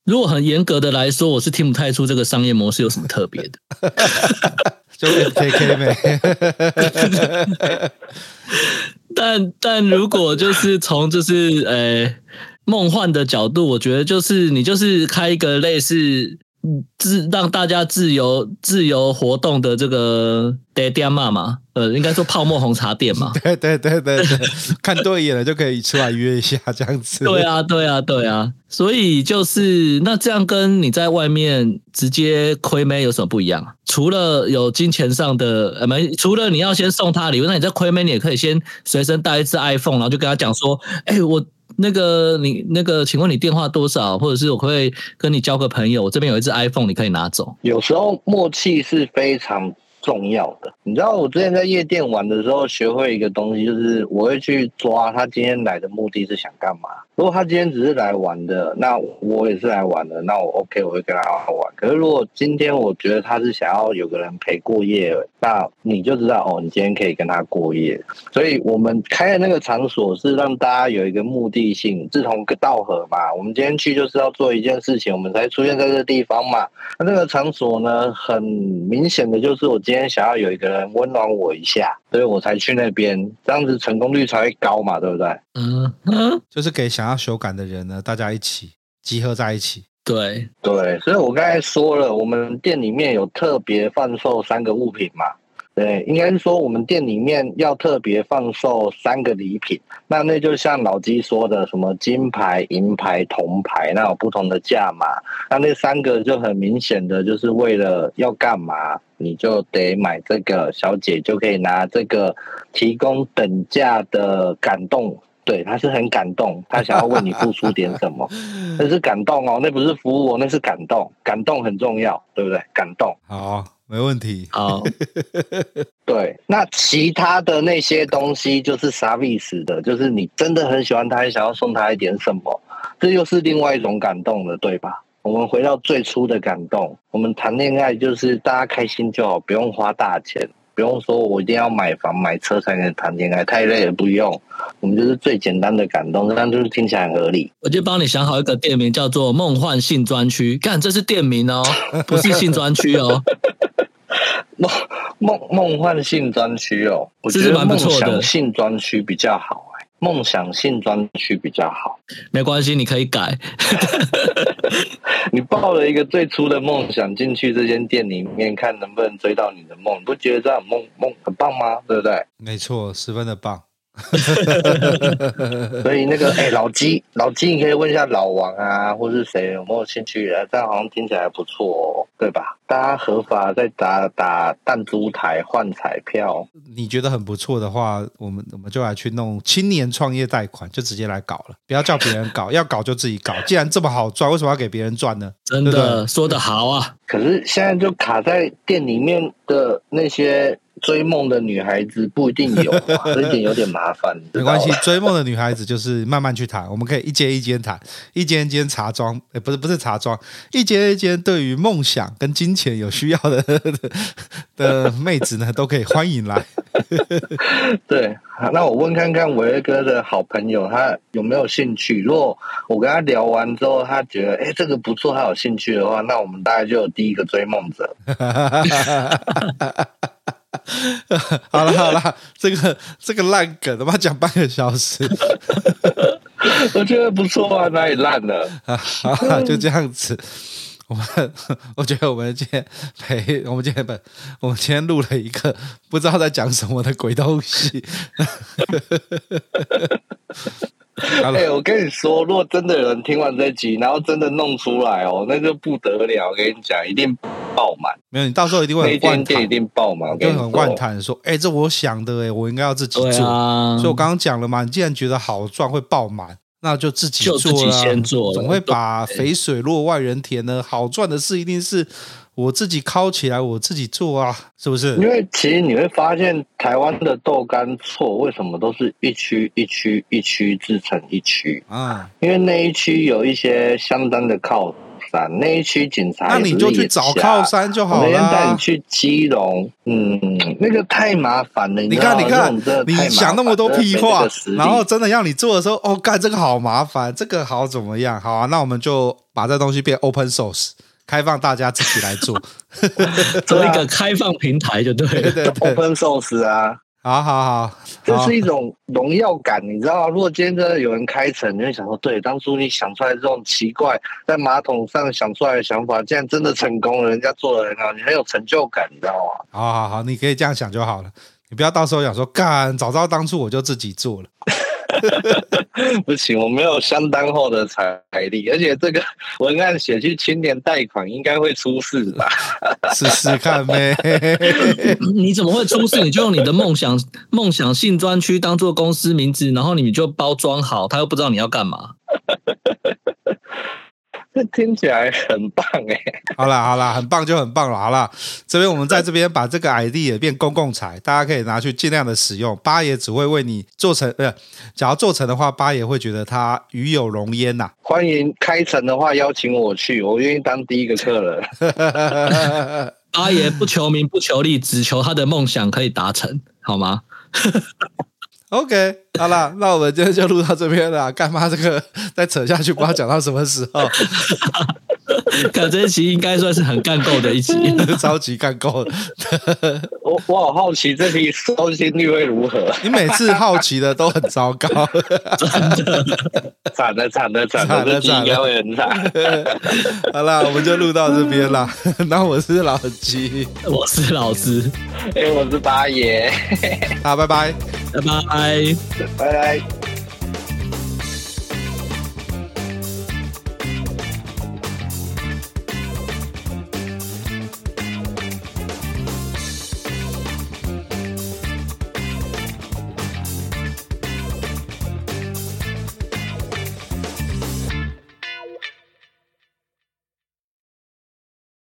如果很严格的来说，我是听不太出这个商业模式有什么特别的，(laughs) 就 FKK 呗。(laughs) 但但如果就是从就是呃梦幻的角度，我觉得就是你就是开一个类似。自让大家自由自由活动的这个店嘛嘛，呃，应该说泡沫红茶店嘛。(laughs) 对对对对对，看对眼了就可以出来约一下这样子。对啊对啊对啊，所以就是那这样跟你在外面直接亏妹有什么不一样？除了有金钱上的呃没，除了你要先送他礼物，那你在亏妹你也可以先随身带一只 iPhone，然后就跟他讲说，哎我。那个你那个，请问你电话多少？或者是我可以跟你交个朋友？我这边有一只 iPhone，你可以拿走。有时候默契是非常重要的。你知道我之前在夜店玩的时候，学会一个东西，就是我会去抓他今天来的目的是想干嘛。如果他今天只是来玩的，那我也是来玩的，那我 OK，我会跟他玩。可是如果今天我觉得他是想要有个人陪过夜，那你就知道哦，你今天可以跟他过夜。所以我们开的那个场所是让大家有一个目的性，志同道合嘛。我们今天去就是要做一件事情，我们才出现在这个地方嘛。那这个场所呢，很明显的就是我今天想要有一个人温暖我一下，所以我才去那边，这样子成功率才会高嘛，对不对？嗯嗯，就是给想要修改的人呢，大家一起集合在一起。对对，所以我刚才说了，我们店里面有特别贩售三个物品嘛，对，应该是说我们店里面要特别放售三个礼品，那那就像老鸡说的，什么金牌、银牌、铜牌，那有不同的价码。那那三个就很明显的就是为了要干嘛，你就得买这个，小姐就可以拿这个提供等价的感动。对，他是很感动，他想要为你付出点什么，(laughs) 那是感动哦，那不是服务哦，那是感动，感动很重要，对不对？感动，好，没问题，好，(laughs) 对，那其他的那些东西就是 service 的，就是你真的很喜欢他，还想要送他一点什么，这又是另外一种感动了，对吧？我们回到最初的感动，我们谈恋爱就是大家开心就好，不用花大钱。不用说，我一定要买房买车才能谈恋爱，太累了，不用。我们就是最简单的感动，这样就是听起来很合理。我就帮你想好一个店名，叫做“梦幻性专区”。看，这是店名哦，(laughs) 不是性专区哦。(laughs) 梦梦梦幻性专区哦，我觉得梦想性专区比较好。梦想性专区比较好，没关系，你可以改。(laughs) (laughs) 你抱了一个最初的梦想进去这间店里面，看能不能追到你的梦，你不觉得这样梦梦很棒吗？对不对？没错，十分的棒。(laughs) 所以那个哎、欸，老鸡，老鸡，你可以问一下老王啊，或是谁有没有兴趣啊？这样好像听起来不错哦，对吧？大家合法在打打弹珠台换彩票，你觉得很不错的话，我们我们就来去弄青年创业贷款，就直接来搞了，不要叫别人搞，(laughs) 要搞就自己搞。既然这么好赚，为什么要给别人赚呢？真的说得好啊！可是现在就卡在店里面的那些。追梦的女孩子不一定有，这一点有点麻烦。(laughs) 没关系，追梦的女孩子就是慢慢去谈，我们可以一间一间谈，(laughs) 一间一间茶庄，哎，不是不是茶庄，一间一间对于梦想跟金钱有需要的的，(laughs) 的妹子呢，都可以欢迎来。对，那我问看看维尔哥的好朋友，他有没有兴趣？如果我跟他聊完之后，他觉得哎这个不错，他有兴趣的话，那我们大概就有第一个追梦者。(laughs) 好了好了，这个这个烂梗，他妈讲半个小时，(laughs) 我觉得不错啊，哪里烂了？啊，就这样子。我们我觉得我们今天陪我们今天不，我们今天录了一个不知道在讲什么的鬼东西。(laughs) (laughs) 哎、欸，我跟你说，如果真的有人听完这集，然后真的弄出来哦，那就不得了。我跟你讲，一定爆满。没有，你到时候一定会很万谈，一定爆满，就很万谈说，哎、欸，这我想的，哎，我应该要自己做。啊、所以我刚刚讲了嘛，你既然觉得好赚会爆满，那就自己做，自己先做，总会把肥水落外人田呢。好赚的事一定是。我自己烤起来，我自己做啊，是不是？因为其实你会发现，台湾的豆干错为什么都是一区一区一区制成一区啊？因为那一区有一些相当的靠山，那一区警察，那你就去找靠山就好了。我带你去基隆，嗯，那个太麻烦了。你看，你看，你想那么多屁话，然后真的让你做的时候，哦，干这个好麻烦，这个好怎么样？好啊，那我们就把这东西变 open source。开放大家自己来做，(laughs) 做一个开放平台就对了，对对对，open source 啊，好好好，这是一种荣耀感，你知道吗？如果今天真的有人开成，你会想说，对，当初你想出来这种奇怪在马桶上想出来的想法，竟然真的成功了，人家做的很好，你很有成就感，你知道吗？好好好，你可以这样想就好了，你不要到时候想说，干，早知道当初我就自己做了。(laughs) 不行，我没有相当厚的财力，而且这个文案写去青年贷款应该会出事吧？(laughs) 试试看呗。(laughs) 你怎么会出事？你就用你的梦想梦想性专区当做公司名字，然后你就包装好，他又不知道你要干嘛。这 (laughs) 听起来很棒哎！好啦好啦，很棒就很棒了。好啦，这边我们在这边把这个 idea 变公共财，大家可以拿去尽量的使用。八爷只会为你做成，呃，假如做成的话，八爷会觉得他与有荣焉呐。欢迎开城的话邀请我去，我愿意当第一个客人。(laughs) 八爷不求名不求利，只求他的梦想可以达成，好吗？OK，好了，(laughs) 那我们今天就录到这边了。干嘛这个再扯下去，不知道讲到什么时候。(laughs) 可这一期应该算是很干够的一集，(laughs) 超级干够的。我我好好奇这期收听率会如何？你每次好奇的都很糟糕，真的，惨了惨了惨了，这期应该会很惨。好啦，我们就录到这边啦。那我是老鸡，我是老师，哎，我是八爷。好，拜拜，拜拜，拜拜。